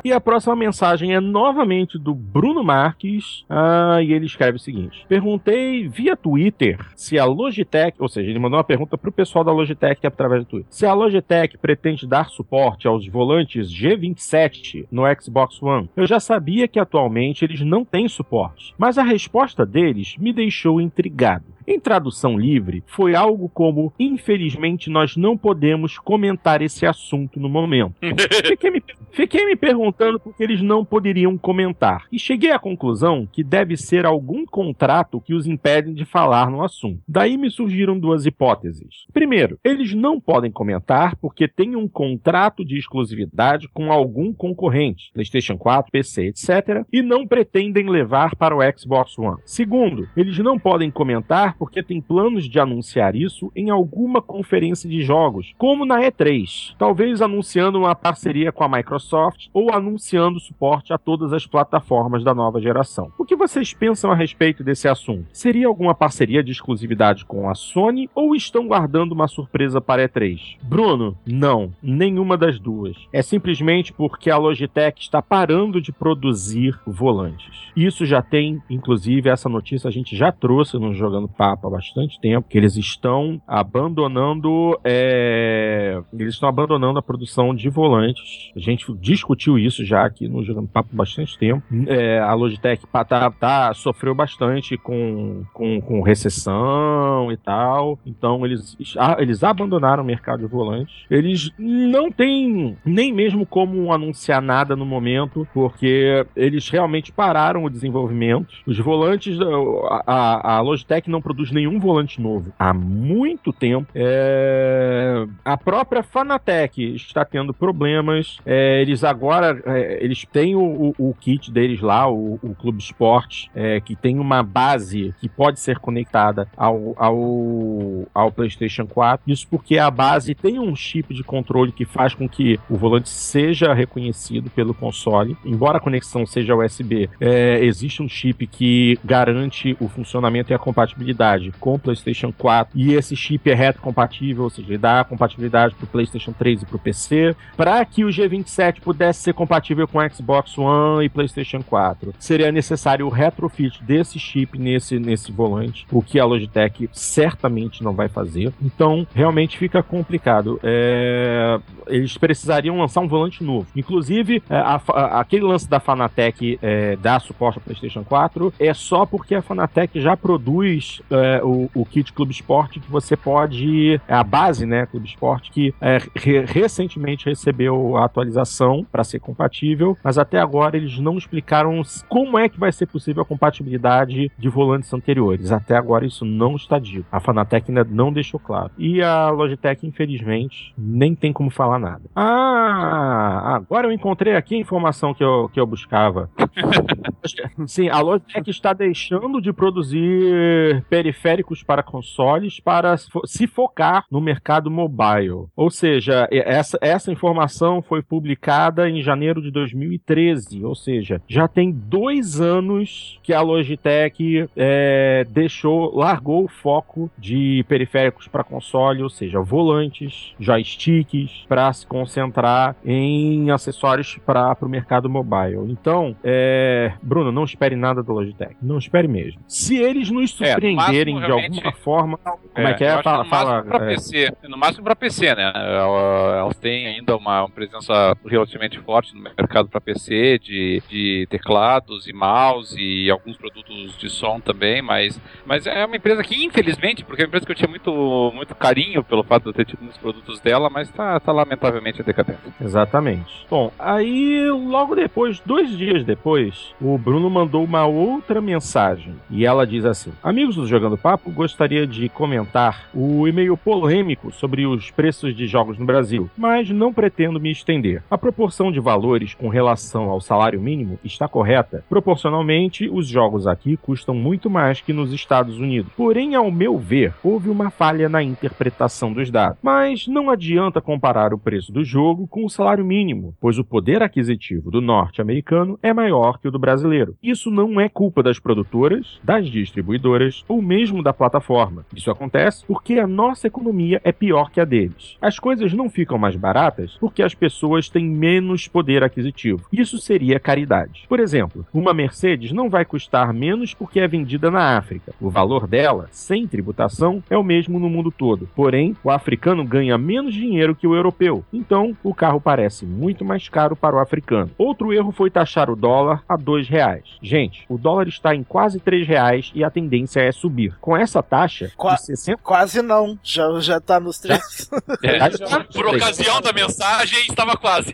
E a próxima mensagem é novamente do Bruno Marques, ah, e ele escreve o seguinte: Perguntei via Twitter se a Logitech, ou seja, ele mandou uma pergunta para o pessoal da Logitech através do Twitter, se a Logitech pretende dar suporte aos volantes G27 no Xbox One. Eu já sabia que atualmente eles não têm suporte, mas a resposta deles me deixou intrigado. Em tradução livre, foi algo como: infelizmente, nós não podemos comentar esse assunto no momento. fiquei, me, fiquei me perguntando por que eles não poderiam comentar. E cheguei à conclusão que deve ser algum contrato que os impede de falar no assunto. Daí me surgiram duas hipóteses. Primeiro, eles não podem comentar porque têm um contrato de exclusividade com algum concorrente, PlayStation 4, PC, etc., e não pretendem levar para o Xbox One. Segundo, eles não podem comentar porque tem planos de anunciar isso em alguma conferência de jogos, como na E3. Talvez anunciando uma parceria com a Microsoft ou anunciando suporte a todas as plataformas da nova geração. O que vocês pensam a respeito desse assunto? Seria alguma parceria de exclusividade com a Sony ou estão guardando uma surpresa para E3? Bruno, não, nenhuma das duas. É simplesmente porque a Logitech está parando de produzir volantes. Isso já tem, inclusive, essa notícia a gente já trouxe no Jogando Papo há bastante tempo, que eles estão abandonando é, eles estão abandonando a produção de volantes. A gente discutiu isso já aqui no Jogando Papo há bastante tempo. É, a Logitech tá, tá, sofreu bastante com, com, com recessão e tal. Então eles, eles abandonaram o mercado de volantes. Eles não têm nem mesmo como anunciar nada no momento, porque eles realmente pararam o desenvolvimento. Os volantes, a, a, a Logitech não produz nenhum volante novo há muito tempo. É... A própria Fanatec está tendo problemas. É, eles agora é, eles têm o, o, o, kit deles lá, o, o Clube Sport, é, que tem uma base que pode ser conectada ao, ao, ao PlayStation 4. Isso porque a base tem um chip de controle que faz com que o volante seja reconhecido pelo console. Embora a conexão seja USB, é, existe um chip que garante o funcionamento e a compatibilidade com o PlayStation 4 e esse chip é retrocompatível, ou seja, ele dá compatibilidade para o PlayStation 3 e para o PC. Para que o G27 pudesse ser compatível com Xbox One e PlayStation 4, seria necessário o retrofit desse chip nesse, nesse volante, o que a Logitech certamente não vai fazer. Então, realmente fica complicado. É... Eles precisariam lançar um volante novo. Inclusive, é, a, a, aquele lance da Fanatec é, dar suporte ao PlayStation 4 é só porque a Fanatec já produz é, o, o kit Clube Esporte que você pode. É a base, né? Clube Esporte, que é, re, recentemente recebeu a atualização para ser compatível, mas até agora eles não explicaram como é que vai ser possível a compatibilidade de volantes anteriores. Até agora isso não está dito. A Fanatec ainda não deixou claro. E a Logitech, infelizmente, nem tem como falar nada. Ah, agora eu encontrei aqui a informação que eu, que eu buscava. Sim, a Logitech está deixando de produzir periféricos para consoles para se focar no mercado mobile. Ou seja, essa, essa informação foi publicada em janeiro de 2013, ou seja, já tem dois anos que a Logitech é, deixou, largou o foco de periféricos para console, ou seja, volantes, joysticks, para se concentrar em acessórios para o mercado mobile. Então, é, Bruno, não espere nada da Logitech, não espere mesmo. Se eles nos É, máximo, de alguma forma, como é, que eu é? Fala, no fala. máximo pra é. PC. No máximo pra PC, né? Ela- Elas têm ainda uma, uma presença relativamente forte no mercado para PC, de, de teclados e mouse e alguns produtos de som também, mas, mas é uma empresa que, infelizmente, porque é uma empresa que eu tinha muito, muito carinho pelo fato de eu ter tido muitos produtos dela, mas tá, tá lamentavelmente a decadência. Exatamente. Bom, aí logo depois, dois dias depois, o Bruno mandou uma outra mensagem. E ela diz assim: Amigos do Jogando Papo, gostaria de comentar o e-mail polêmico sobre os preços de jogos no Brasil, mas não pretendo me estender. A proporção de valores com relação ao salário mínimo está correta. Proporcionalmente, os jogos aqui custam muito mais que nos Estados Unidos. Porém, ao meu ver, houve uma falha na interpretação dos dados. Mas não adianta comparar o preço do jogo com o salário mínimo, pois o poder aquisitivo do norte-americano é maior que o do brasileiro. Isso não é culpa das produtoras, das distribuidoras ou mesmo da plataforma. Isso acontece porque a nossa economia é pior que a deles. As coisas não ficam mais baratas porque as pessoas têm menos poder aquisitivo. Isso seria caridade. Por exemplo, uma Mercedes não vai custar menos porque é vendida na África. O valor dela, sem tributação, é o mesmo no mundo todo. Porém, o africano ganha menos dinheiro que o europeu. Então, o carro parece muito mais caro para o africano. Outro erro foi taxar o dólar a dois reais. Gente, o dólar está em quase três reais e a tendência é subir. Com essa taxa, Qua- de 60 Quase não. Já, já tá nos três. É, Tá já- por ocasião da mensagem, estava quase.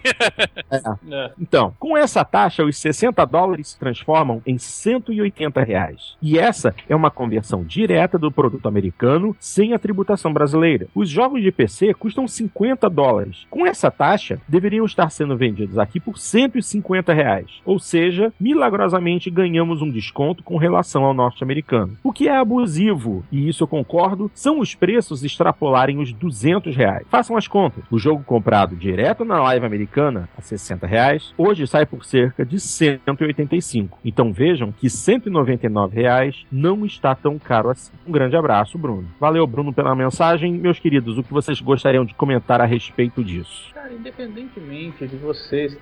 É. Então, com essa taxa, os 60 dólares se transformam em 180 reais. E essa é uma conversão direta do produto americano sem a tributação brasileira. Os jogos de PC custam 50 dólares. Com essa taxa, deveriam estar sendo vendidos aqui por 150 reais. Ou seja, milagrosamente ganhamos um desconto com relação ao norte-americano. O que é abusivo, e isso eu concordo, são os preços extrapolarem os 200 reais. Façam as contas. O jogo comprado direto na live americana a 60 reais, hoje sai por cerca de 185. Então vejam que 199 reais não está tão caro assim. Um grande abraço, Bruno. Valeu, Bruno, pela mensagem. Meus queridos, o que vocês gostariam de comentar a respeito disso? Cara, independentemente de vocês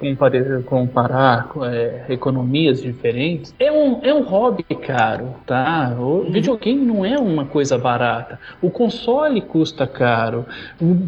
comparar é, economias diferentes, é um, é um hobby caro, tá? O videogame não é uma coisa barata. O console custa caro.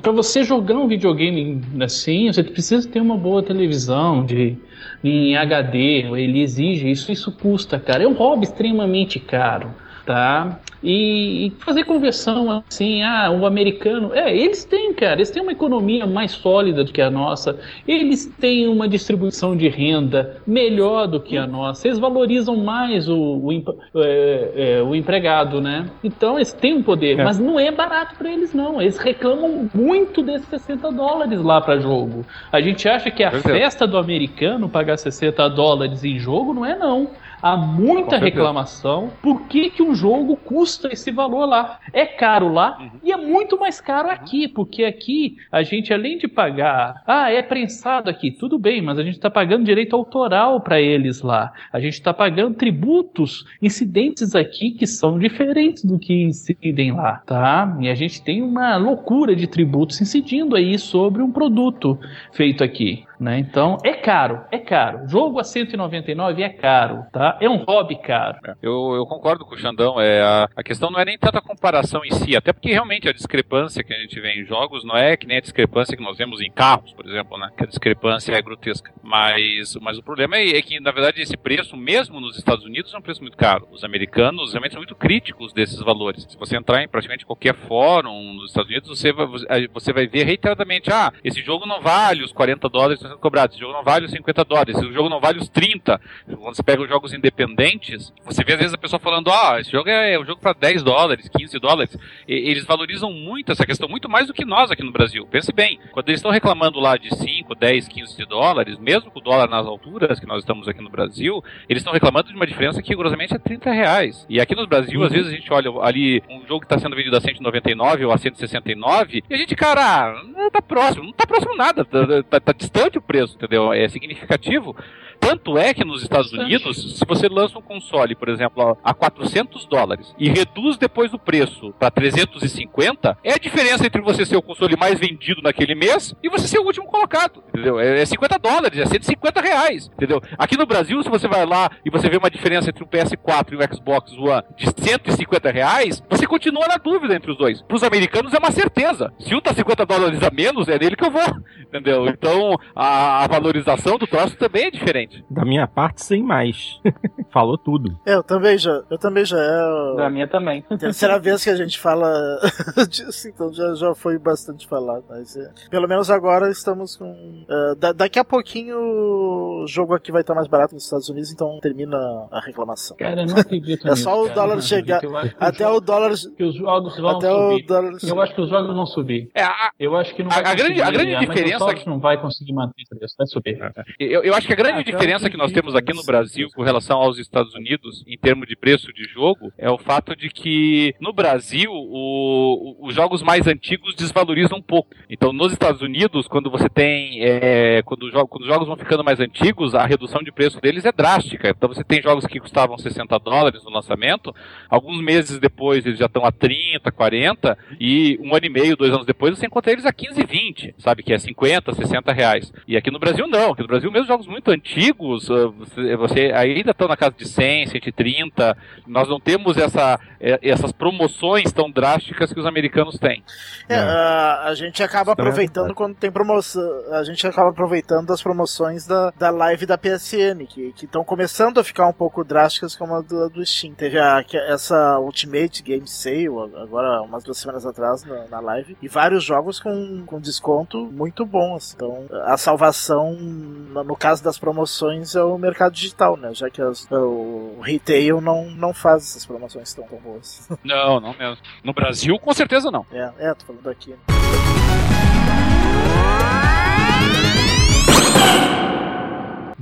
Para você jogar um videogame assim, você precisa ter uma boa televisão de em HD, ele exige isso, isso custa caro. É um hobby extremamente caro tá? E, e fazer conversão assim, ah, o americano, é, eles têm, cara, eles têm uma economia mais sólida do que a nossa, eles têm uma distribuição de renda melhor do que a nossa, eles valorizam mais o, o, é, é, o empregado, né? Então eles têm um poder, É. mas não é barato para eles não. Eles reclamam muito desses 60 dólares lá para jogo. A gente acha que é a certeza. festa do americano pagar 60 dólares em jogo, não é não. Há muita reclamação. Por que, que um jogo custa esse valor lá? É caro lá Uhum. e é muito mais caro aqui, porque aqui a gente, além de pagar, ah, é prensado aqui, tudo bem, mas a gente está pagando direito autoral para eles lá. A gente está pagando tributos incidentes aqui que são diferentes do que incidem lá, tá? E a gente tem uma loucura de tributos incidindo aí sobre um produto feito aqui. Né? Então é caro, é caro. Jogo a 199 é caro, tá? É um hobby caro. Eu, eu concordo com o Xandão. É, a, a questão não é nem tanta comparação em si, até porque realmente a discrepância que a gente vê em jogos não é que nem a discrepância que nós vemos em carros, por exemplo, né? Que a discrepância é grotesca. Mas, mas o problema é, é que, na verdade, esse preço, mesmo nos Estados Unidos, é um preço muito caro. Os americanos realmente são muito críticos desses valores. Se você entrar em praticamente qualquer fórum nos Estados Unidos, você vai, você vai ver reiteradamente: ah, esse jogo não vale os 40 dólares sendo cobrados, esse jogo não vale os 50 dólares, esse jogo não vale os 30. Quando você pega os jogos independentes, você vê às vezes a pessoa falando: ah, esse jogo é um jogo para 10 dólares, 15 dólares. E, eles valorizam muito essa questão, muito mais do que nós aqui no Brasil. Pense bem, quando eles estão reclamando lá de 5, 10, 15 dólares, mesmo com o dólar nas alturas que nós estamos aqui no Brasil, eles estão reclamando de uma diferença que rigorosamente é 30 reais. E aqui no Brasil, às vezes a gente olha ali um jogo que está sendo vendido a 199 ou a 169, e a gente, cara, não tá próximo, não tá próximo nada, tá, tá- tá distante preço, entendeu? É significativo. Tanto é que nos Estados. Unidos, se você lança um console, por exemplo, a 400 dólares e reduz depois o preço para 350, é a diferença entre você ser o console mais vendido naquele mês e você ser o último colocado, entendeu? É é 50 dólares, é 150 reais, entendeu? Aqui no Brasil, se você vai lá e você vê uma diferença entre o PS4 e o Xbox One de 150 reais, você continua na dúvida entre os dois. Para os americanos é uma certeza. Se um tá 50 dólares a menos, é nele que eu vou, entendeu? Então, a, a, valorização do troço também é diferente. Da minha parte, sem mais. Falou tudo. Eu também já. Eu também já. É Da minha também. terceira vez que a gente fala disso, então já, já foi bastante falado. Mas é, pelo menos agora estamos com. é, da- daqui a pouquinho o jogo aqui vai estar mais barato nos Estados Unidos, então termina a reclamação. Cara, eu não acredito É só o cara, dólar chegar- acredito. Eu acho que Até os o dólar. que os jogos vão Até o subir. dólar. Eu acho que os jogos vão subir. É, a- Eu acho que não A- vai a grande- a grande diferença Microsoft não vai conseguir manter o preço, vai subir. Eu, eu acho que a grande Ah, diferença que nós temos aqui no nisso. Brasil com relação aos Estados Unidos, em termos de preço de jogo, é o fato de que no Brasil o- os jogos mais antigos desvalorizam um pouco. Então, nos Estados Unidos, quando você tem. é, quando, o jo- quando os jogos vão ficando mais antigos, a redução de preço deles é drástica. Então, você tem jogos que custavam 60 dólares no lançamento, alguns meses depois eles já estão a 30, 40, e um ano e meio, dois anos depois, você encontra eles a 15, 20, sabe? Que é 50, 60 reais. E aqui no Brasil não. Aqui no Brasil, mesmo jogos muito antigos, ah, você, você ainda estão na casa de 100, 130. Nós não temos essa, eh, essas promoções tão drásticas que os americanos têm. É, a, a gente acaba é aproveitando quando tem promoção. A gente acaba aproveitando das promoções da, da live da PSN, que estão começando a ficar um pouco drásticas, como a do, do Steam. Teve a, que- essa Ultimate Game Sale, agora umas duas semanas atrás, na, na live, e vários jogos com, com desconto muito bons. Então, a salvação, no caso das promoções, é o mercado digital, né? Já que as- o retail não, não faz essas promoções tão, tão boas. Não, não mesmo. No Brasil, com certeza não. é, é, tô falando aqui.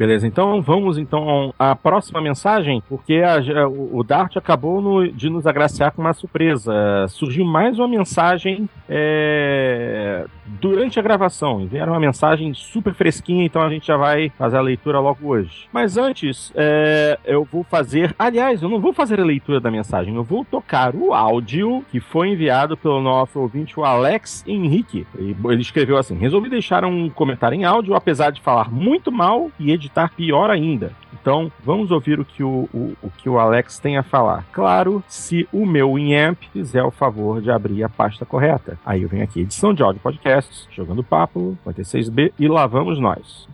Beleza, então vamos então à próxima mensagem, porque a- o Dart acabou no- de nos agraciar com uma surpresa. Surgiu mais uma mensagem é, durante a gravação. Vieram uma mensagem super fresquinha, então a gente já vai fazer a leitura logo hoje. Mas antes, é, eu vou fazer. Aliás, eu não vou fazer a leitura da mensagem, eu vou tocar o áudio que foi enviado pelo nosso ouvinte, o Alex Henrique. Ele escreveu assim: resolvi deixar um comentário em áudio, apesar de falar muito mal e editar pior ainda. Então, vamos ouvir o que o, o, o que o Alex tem a falar. Claro, se o meu Inamp fizer o favor de abrir a pasta correta. Aí eu venho aqui, edição de áudio podcasts, jogando papo, 56B e lá vamos nós.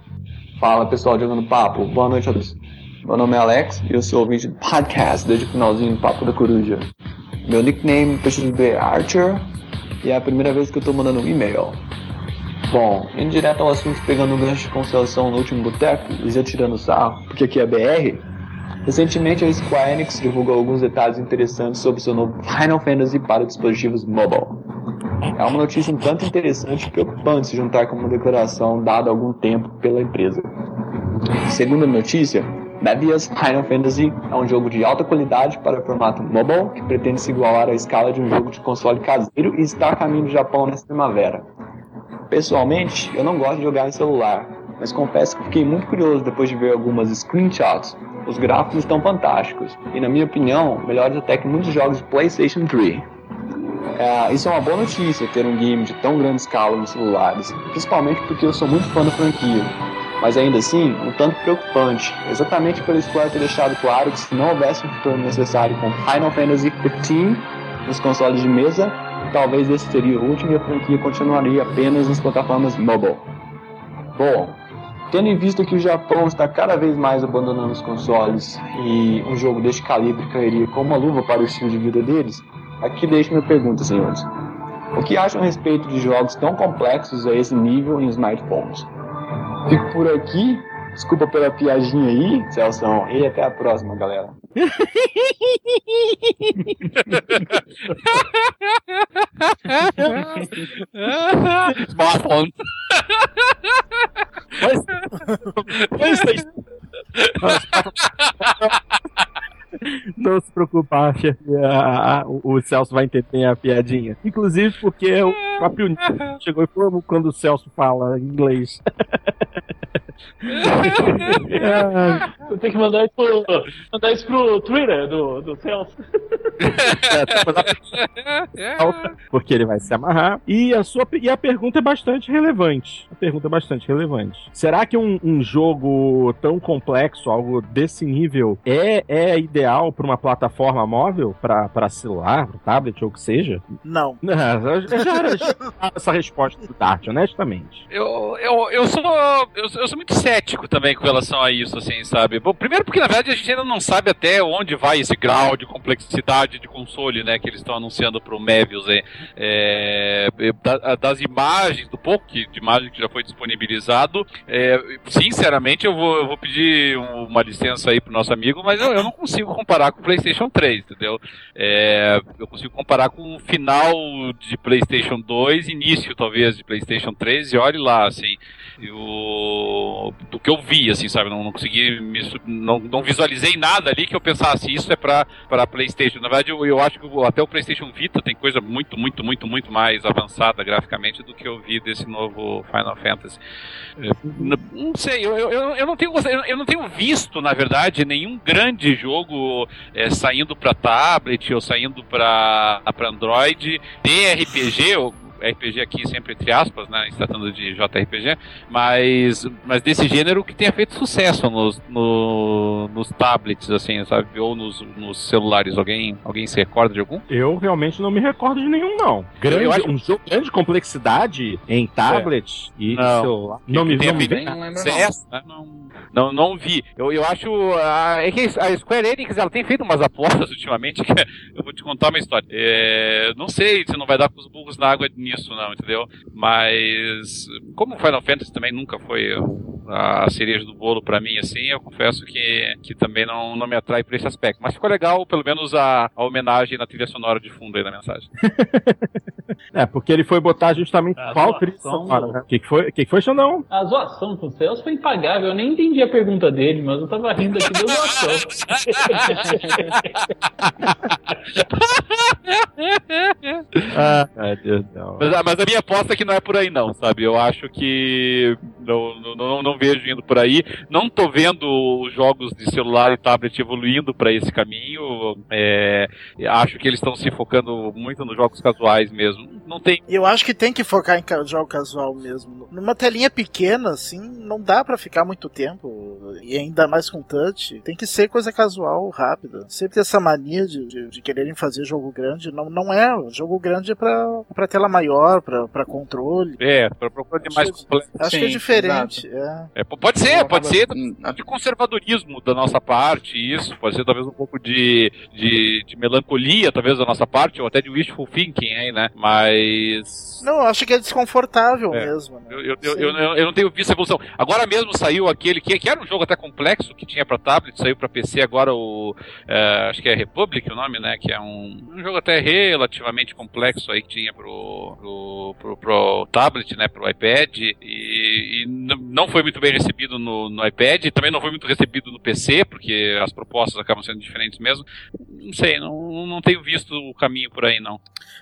Fala pessoal jogando papo, boa noite a todos. Meu nome é Alex e eu sou ouvinte do podcast desde o finalzinho do Papo da Coruja. Meu nickname é Archer e é a primeira vez que eu tô mandando um e-mail. Bom, indo direto ao assunto, pegando o gancho de constelação no último boteco e já tirando sarro, porque aqui é BR. Recentemente a Square Enix divulgou alguns detalhes interessantes sobre seu novo Final Fantasy para dispositivos mobile. É uma notícia um tanto interessante e preocupante se juntar com uma declaração dada há algum tempo pela empresa. Segundo a notícia, Mebius Final Fantasy é um jogo de alta qualidade para formato mobile que pretende se igualar à escala de um jogo de console caseiro e está a caminho do Japão nesta primavera. Pessoalmente, eu não gosto de jogar em celular, mas confesso que fiquei muito curioso depois de ver algumas screenshots. Os gráficos estão fantásticos e, na minha opinião, melhores até que muitos jogos de PlayStation 3. É, isso é uma boa notícia ter um game de tão grande escala nos celulares, principalmente porque eu sou muito fã da franquia. Mas ainda assim, um tanto preocupante, exatamente pelo Square ter deixado claro que se não houvesse um retorno necessário com Final Fantasy XV nos consoles de mesa, talvez esse seria o último e a franquia continuaria apenas nas plataformas mobile. Bom, tendo em vista que o Japão está cada vez mais abandonando os consoles e um jogo deste calibre cairia como uma luva para o estilo de vida deles, aqui deixo minha pergunta, senhores. O que acham a respeito de jogos tão complexos a esse nível em smartphones? Fico por aqui. Desculpa pela piadinha aí, Celso. E até a próxima, galera. Smartphone. Não se preocupar, chefe. a- a- o o Celso vai entender a piadinha. Inclusive porque o próprio Nico chegou e falou quando o Celso fala inglês. Eu tenho que mandar isso pro, mandar isso pro Twitter do, do Celso. porque ele vai se amarrar. E a, sua, e a pergunta é bastante relevante. A pergunta é bastante relevante. Será que um, um jogo tão complexo, algo desse nível, é, é ideal para uma plataforma móvel? para celular, pra tablet ou o que seja? Não. Não, já era, essa resposta do Dart, honestamente. Eu, eu, eu, sou, eu, eu sou muito cético também com relação a isso, assim, sabe? Bom, primeiro porque, na verdade, a gente ainda não sabe até onde vai esse grau de complexidade de console, né, que eles estão anunciando pro Mevius aí. É, da- das imagens, do pouco que- de imagem que já foi disponibilizado, é, sinceramente, eu vou, eu vou pedir um- uma licença aí pro nosso amigo, mas eu, eu não consigo comparar com o PlayStation 3, entendeu? É, eu consigo comparar com o final de PlayStation 2, início talvez de PlayStation 3, e olhe lá, assim, eu, do que eu vi, assim, sabe? Não, não consegui, me não, não visualizei nada ali que eu pensasse, isso é pra, pra PlayStation. Na verdade, eu, eu acho que o- até o PlayStation Vita tem coisa muito, muito, muito, muito mais avançada graficamente do que eu vi desse novo Final Fantasy. É, n- Não sei, eu, eu, eu- eu não tenho, eu eu não tenho visto, na verdade, nenhum grande jogo é, saindo para tablet ou saindo para Android de RPG, ou RPG aqui sempre entre aspas, né, tratando de JRPG, mas, mas desse gênero que tenha feito sucesso nos, no- nos tablets, assim, sabe, ou nos, nos celulares. Alguém, alguém se recorda de algum? Eu realmente não me recordo de nenhum, não. Grande, Eu acho- Um jogo de grande complexidade em tablet e Não. celular. Não me, tenha não me vem. Não lembro, né? Não, não, não vi. Eu, eu acho. ah, é que a Square Enix ela tem feito umas apostas ultimamente que eu vou te contar uma história. É, não sei se não vai dar com os burros na água nisso, não, entendeu? Mas como o Final Fantasy também nunca foi a cereja do bolo pra mim, assim, eu confesso que, que também não, não me atrai por esse aspecto. Mas ficou legal, pelo menos, a, a homenagem na trilha sonora de fundo aí na mensagem. É, porque ele foi botar justamente Ah, qual trilha sonora, não. né? O que, que foi, que, que foi, Xandão? A zoação com o Celso foi impagável. Eu nem entendi a pergunta dele, mas eu tava rindo aqui deu zoação. Ah, meu Deus do céu. Mas, a- mas a minha aposta é que não é por aí, não, sabe? Eu acho que não, não, não, não vejo indo por aí. Não tô vendo os jogos de celular e tablet evoluindo para esse caminho. É, acho que eles estão se focando muito nos jogos casuais mesmo. Não tem. Eu acho que tem que focar em jogo casual mesmo. Numa telinha pequena, assim, não dá pra ficar muito tempo. E ainda mais com touch. Tem que ser coisa casual, rápida. Sempre tem essa mania de, de, de quererem fazer jogo grande. Não, não é. Jogo grande é pra, pra tela maior, pra, pra controle. É, para procurar de mais Acho- complexo. Acho que é Sim, diferente. É. É, pode ser, pode ser de conservadorismo da nossa parte, isso. Pode ser talvez um pouco de, de, de melancolia, talvez, da nossa parte, ou até de wishful thinking, hein, né? Mas. Não, eu acho que é desconfortável É. mesmo. Né? Eu, eu, eu, Sim. eu, eu não tenho visto a evolução. Agora mesmo saiu aquele que, que era um jogo até complexo, que tinha pra tablet, saiu pra PC agora o. é, acho que é Republic o nome, né? Que é um, um jogo até relativamente complexo aí que tinha pro, pro, pro, pro tablet, né? Pro iPad. E, e não foi muito bem recebido no, no iPad, e também não foi muito recebido no PC, porque as propostas acabam sendo diferentes mesmo. Não sei, não, não tenho visto o caminho por aí, não.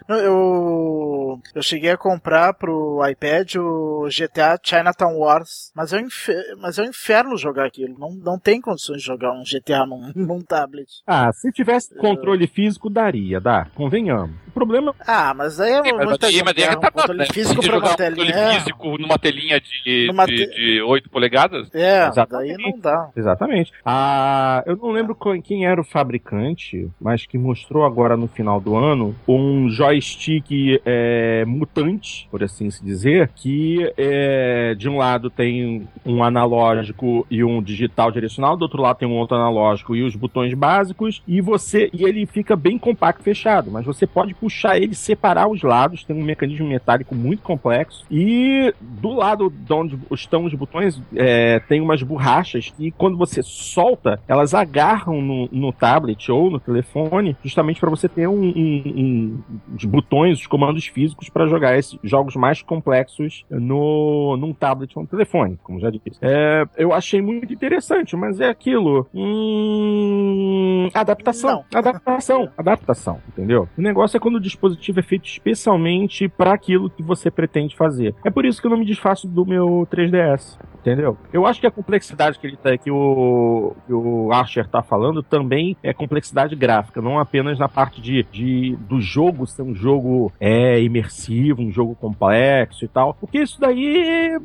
Não, Eu, eu cheguei a comprar pro iPad o GTA Chinatown Wars, mas é um, infer- mas é um inferno jogar aquilo. Não, não tem condições de jogar um GTA num, num tablet. Ah, se tivesse controle físico, daria, dá. Convenhamos. O problema Ah, mas aí é Sim, mas muita daí, mas daí é gambiarra, um controle físico pra uma um telinha. É, físico numa telinha de, Numa de, te- de 8 polegadas? é Exatamente. daí não dá. Exatamente. Ah, eu não lembro quem era o fabricante, mas que mostrou agora no final do ano um joystick é, mutante, por assim se dizer, que é, de um lado tem um analógico e um digital direcional, do outro lado tem um outro analógico e os botões básicos, e você e ele fica bem compacto fechado, mas você pode puxar ele, separar os lados, tem um mecanismo metálico muito complexo, e do lado de onde estão os botões é, tem umas borrachas que quando você solta, elas agarram no, no tablet ou no telefone, justamente para você ter um, um- um- os botões, os comandos físicos para jogar esses jogos mais complexos no num tablet ou no telefone, como já disse. É, eu achei muito interessante, mas é aquilo. Hum, adaptação, adaptação, adaptação, entendeu? O negócio é quando o dispositivo é feito especialmente para aquilo que você pretende fazer. É por isso que eu não me desfaço do meu 3DS. Entendeu? Eu acho que a complexidade que ele tá que o, que o Archer tá falando também é complexidade gráfica, não apenas na parte de, de do jogo ser um jogo é, imersivo, um jogo complexo e tal. Porque isso daí.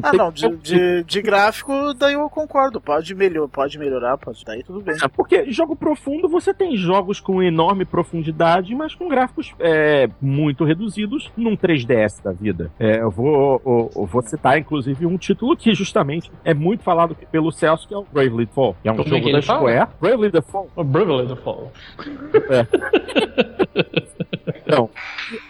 Ah, não, de, de, de gráfico, daí eu concordo. Pode, melhor, pode melhorar, pode, daí tudo bem. É, porque jogo profundo, você tem jogos com enorme profundidade, mas com gráficos é, muito reduzidos num 3DS da vida. É, eu, vou, eu- eu vou citar, inclusive, um título que justamente é muito falado pelo Celso, que é o Bravely Default. Que é um Como é jogo que da ele fala? Square. Bravely Default. O Bravely Default. Então,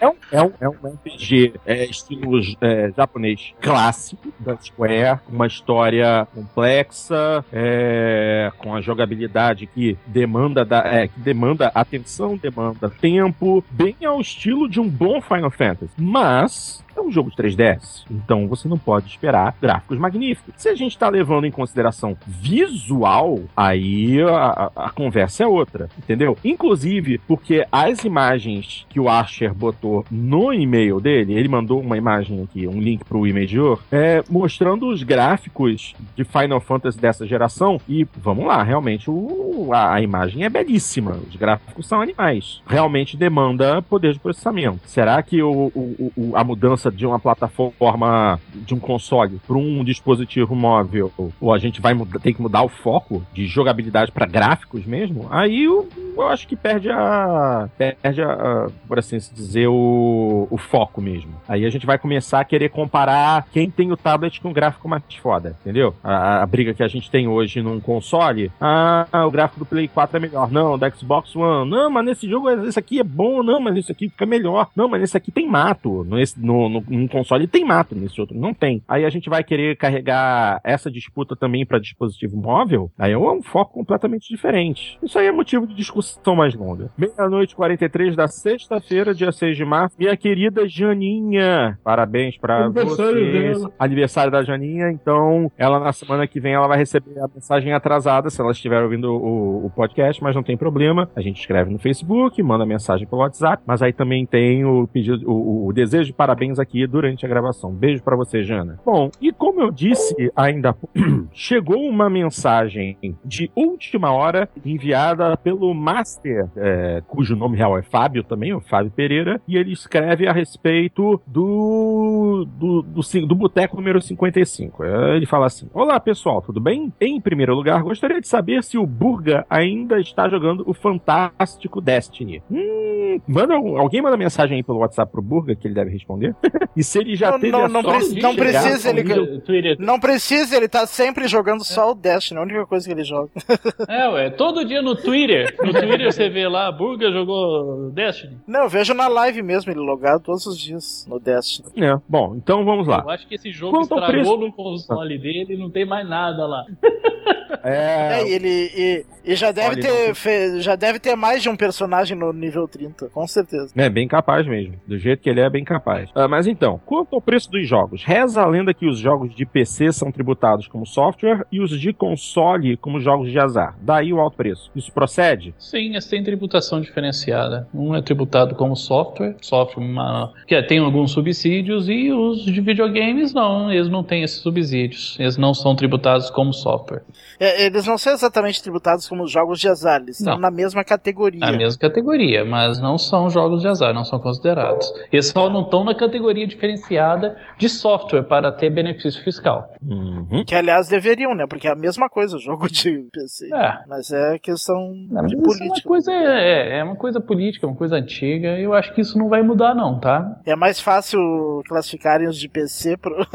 é um, é um, é um RPG é, estilo é, japonês clássico da Square, com uma história complexa, é, com a jogabilidade que demanda, da, é, que demanda atenção, demanda tempo, bem ao estilo de um bom Final Fantasy. Mas é um jogo de 3DS, então você não pode esperar gráficos magníficos. Se a gente está levando em consideração visual, aí a- a conversa é outra, entendeu? Inclusive porque as imagens que o Archer botou no e-mail dele, ele mandou uma imagem aqui, um link pro Imageor, é, mostrando os gráficos de Final Fantasy dessa geração e vamos lá, realmente o, a, a imagem é belíssima, os gráficos são animais. Realmente demanda poder de processamento. Será que o, o- o- a mudança de uma plataforma de um console para um dispositivo móvel, ou a gente vai mudar, tem que mudar o foco de jogabilidade para gráficos mesmo? Aí eu, eu acho que perde a perde a, a, por assim dizer o, o foco mesmo. Aí a gente vai começar a querer comparar quem tem o tablet com o gráfico mais foda, entendeu? A, a briga que a gente tem hoje num console, ah, o gráfico do Play 4 é melhor, não, da Xbox One, não, mas nesse jogo esse aqui é bom, não, mas esse aqui fica melhor, não, mas nesse aqui tem mato, no, no, num console tem mato, nesse outro não tem. Aí a gente vai querer carregar essa disputa também para dispositivo móvel, aí é um foco completamente diferente. Isso aí é motivo de discussão mais longa. Meia-noite e 43 da sexta-feira, dia 6 de março, minha querida Janinha, parabéns pra Aniversário você. dela. Aniversário da Janinha, então ela na semana que vem ela vai receber a mensagem atrasada se ela estiver ouvindo o, o podcast, mas não tem problema. A gente escreve no Facebook, manda mensagem pelo WhatsApp, mas aí também tem o pedido, o, o desejo de parabéns aqui durante a gravação. Beijo pra você, Jana. Bom, e como eu disse ainda chegou uma mensagem de última hora enviada pelo Master, é, cujo nome real é Fábio também, o Fábio Pereira, e ele escreve a respeito do do, do, do Boteco número 55. É, Ele fala assim: Olá pessoal, tudo bem? Em primeiro lugar, gostaria de saber se o Burga ainda está jogando o fantástico Destiny. Hum, manda, alguém manda mensagem aí pelo WhatsApp pro Burga que ele deve responder. e se ele já Não, teve não, a não sorte preci- de não precisa ele- Twitter. Não precisa, ele tá sempre jogando só o Destiny, a única coisa que ele joga. É, ué, todo dia no Twitter. No Twitter você vê lá, Burger jogou Destiny. Não, eu vejo na live mesmo ele logado todos os dias no Destiny. É, bom, então vamos lá. Eu acho que esse jogo Quanto estragou preço- no console dele e não tem mais nada lá. É, É, e ele e, e já deve ter não- fe- já deve ter mais de um personagem no nível 30, com certeza. É bem capaz mesmo. Do jeito que ele é, bem capaz. Ah, mas então, quanto ao preço dos jogos, reza a lenda que os jogos de PC são tributados como software e os de console como jogos de azar. Daí o alto preço. Isso procede? Sim, esse tem tributação diferenciada. Um é tributado como software, software uma- que é, tem alguns subsídios, e os de videogames não, eles não têm esses subsídios. Eles não são tributados como software. É, eles não são exatamente tributados como jogos de azar, eles estão Não. na mesma categoria. A mesma categoria, mas não são jogos de azar, não são considerados. Eles só não estão na categoria diferenciada de software para ter benefício fiscal. Uhum. Que aliás deveriam, né? Porque é a mesma coisa, o jogo de PC. É. Mas é questão Não, mas de isso é uma política. coisa é, é uma coisa política, uma coisa antiga. Eu acho que isso não vai mudar não, tá? É mais fácil classificarem os de PC pro.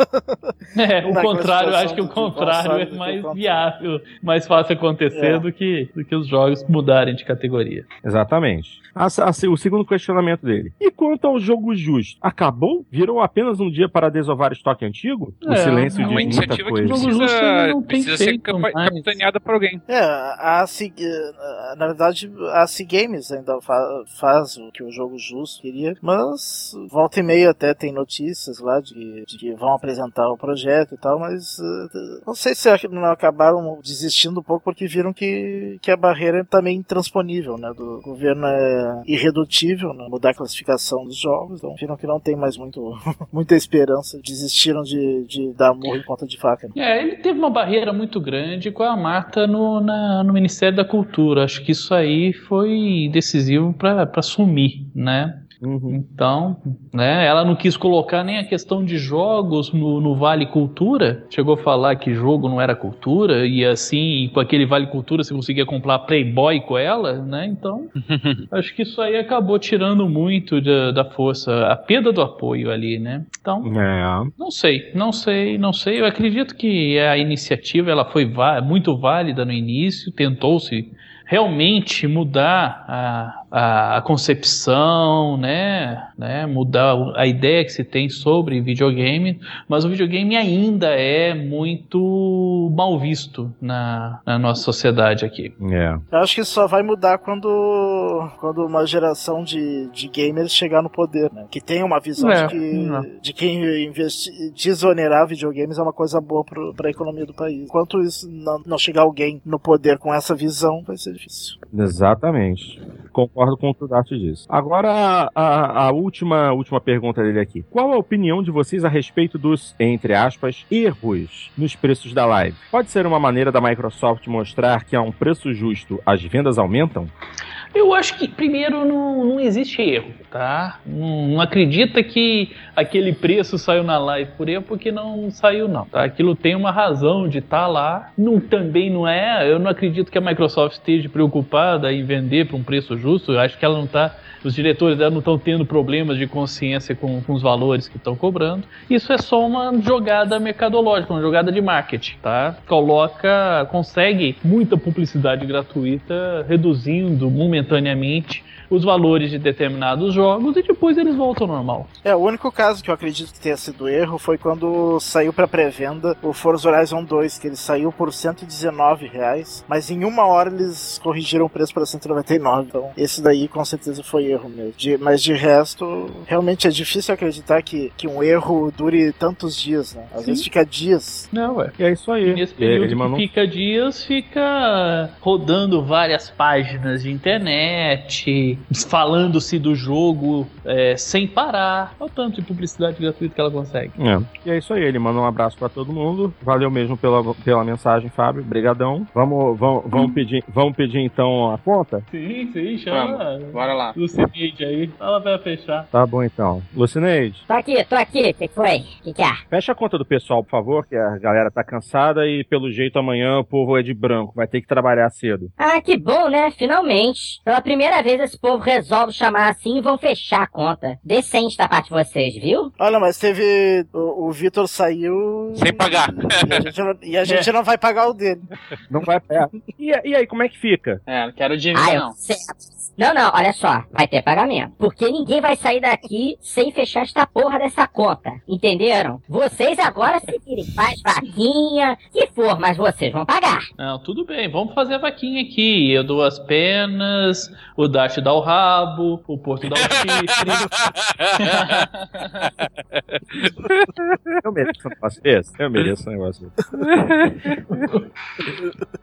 É, o contrário, eu acho que o contrário é que mais o viável, mais fácil acontecer É. do, que, do que os jogos mudarem de categoria. Exatamente. A- a- o segundo questionamento dele. E quanto ao jogo justo? Acabou? Virou apenas um dia para desovar estoque antigo? O É, silêncio é uma diz muita iniciativa que coisa. Jogo justo ainda precisa, não tem precisa ser feito capa- mais. capitaneada por alguém. É, a eh, na verdade, a C Games ainda fa- faz o que o jogo justo queria, mas volta e meia até tem notícias lá de, de que vão apresentar o projeto e tal, mas eh, não sei se não acabaram desistindo um pouco porque viram que, que a barreira é também intransponível, né? Do governo é irredutível, né? Mudar a classificação dos jogos, então viram que não tem mais muito, muita esperança, desistiram de, de dar murro em ponta de faca. Né? É, ele teve uma barreira muito grande com a Marta no, na, no Ministério da Cultura. Acho que isso aí foi decisivo para sumir, né? Uhum. Então, né, ela não quis colocar nem a questão de jogos no, no, Vale Cultura. Chegou a falar que jogo não era cultura, e assim, com aquele Vale Cultura você conseguia comprar Playboy com ela, né? Então, acho que isso aí acabou tirando muito da, da força, a perda do apoio ali, né? Então, é. não sei, não sei, não sei. Eu acredito que a iniciativa ela foi muito válida no início, tentou-se realmente mudar a, a, a, concepção, né, né, mudar a ideia que se tem sobre videogame, mas o videogame ainda é muito mal visto na, na nossa sociedade aqui. É. Eu acho que isso só vai mudar quando, quando uma geração de, de gamers chegar no poder, né, que tem uma visão É, de que não. de investi, desonerar videogames é uma coisa boa para a economia do país. Enquanto isso não, não chegar alguém no poder com essa visão, vai ser difícil. Exatamente. Concordo com o que o Dart disse. Agora, a, a, última, última pergunta dele aqui. Qual a opinião de vocês a respeito dos, entre aspas, erros nos preços da live? Pode ser uma maneira da Microsoft mostrar que a um preço justo as vendas aumentam? Eu acho que, primeiro, não, não existe erro, tá? Não, não acredita que aquele preço saiu na live por erro, porque não saiu, não, tá? Aquilo tem uma razão de estar lá. Não, também não é. Eu não acredito que a Microsoft esteja preocupada em vender por um preço justo. Eu acho que ela não está. Os diretores dela não estão tendo problemas de consciência com, com os valores que estão cobrando. Isso é só uma jogada mercadológica, uma jogada de marketing, tá? Coloca, consegue muita publicidade gratuita, reduzindo momentaneamente os valores de determinados jogos e depois eles voltam ao normal. É, o único caso que eu acredito que tenha sido erro foi quando saiu para pré-venda o Forza Horizon 2, que ele saiu por 119 reais, mas em uma hora eles corrigiram o preço para 199. Então, esse daí com certeza foi erro mesmo. De- mas de resto, realmente é difícil acreditar que, que um erro dure tantos dias, né? Às Sim. vezes fica dias. Não, ué. E é isso aí. Nesse período Ele que fica dias, fica rodando várias páginas de internet, falando-se do jogo é, sem parar. Olha o tanto de publicidade gratuita que ela consegue. É. E é isso aí, ele manda um abraço pra todo mundo. Valeu mesmo pela, pela mensagem, Fábio. Brigadão. Vamos, vamos, vamos, pedir, vamos pedir então a conta? Sim, sim, chama. Vamos, bora lá. Lucineide aí. Ela vai fechar. Tá bom então. Lucineide, Tô aqui, tô aqui. O que foi? O que, que é? fecha a conta do pessoal, por favor, que a galera tá cansada e pelo jeito amanhã o povo é de branco, vai ter que trabalhar cedo. Ah, que bom, né? Finalmente. Pela primeira vez esse povo resolve chamar assim e vão fechar a conta. Decente da parte de vocês, viu? Olha, mas teve. O, o Vitor saiu. Sem pagar. E a gente, não, e a gente não vai pagar o dele. Não vai é. e, e aí, como é que fica? É, não quero dívida Ah, não. Não, não, olha só, vai ter pagamento. Porque ninguém vai sair daqui sem fechar esta porra dessa conta. Entenderam? Vocês agora se virem, faz vaquinha, que for, mas vocês vão pagar. Não, tudo bem, vamos fazer a vaquinha aqui. Eu dou as penas, o Dash dá o rabo, o Porto dá o chifre. Eu mereço um negócio desse? Eu mereço um negócio desse.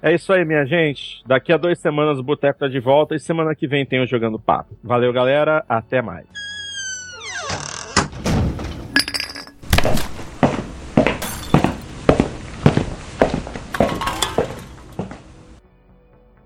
É isso aí, minha gente. Daqui a duas semanas o Boteco tá de volta e semana que vem tem o Jogando Papo. Valeu, galera. Até mais.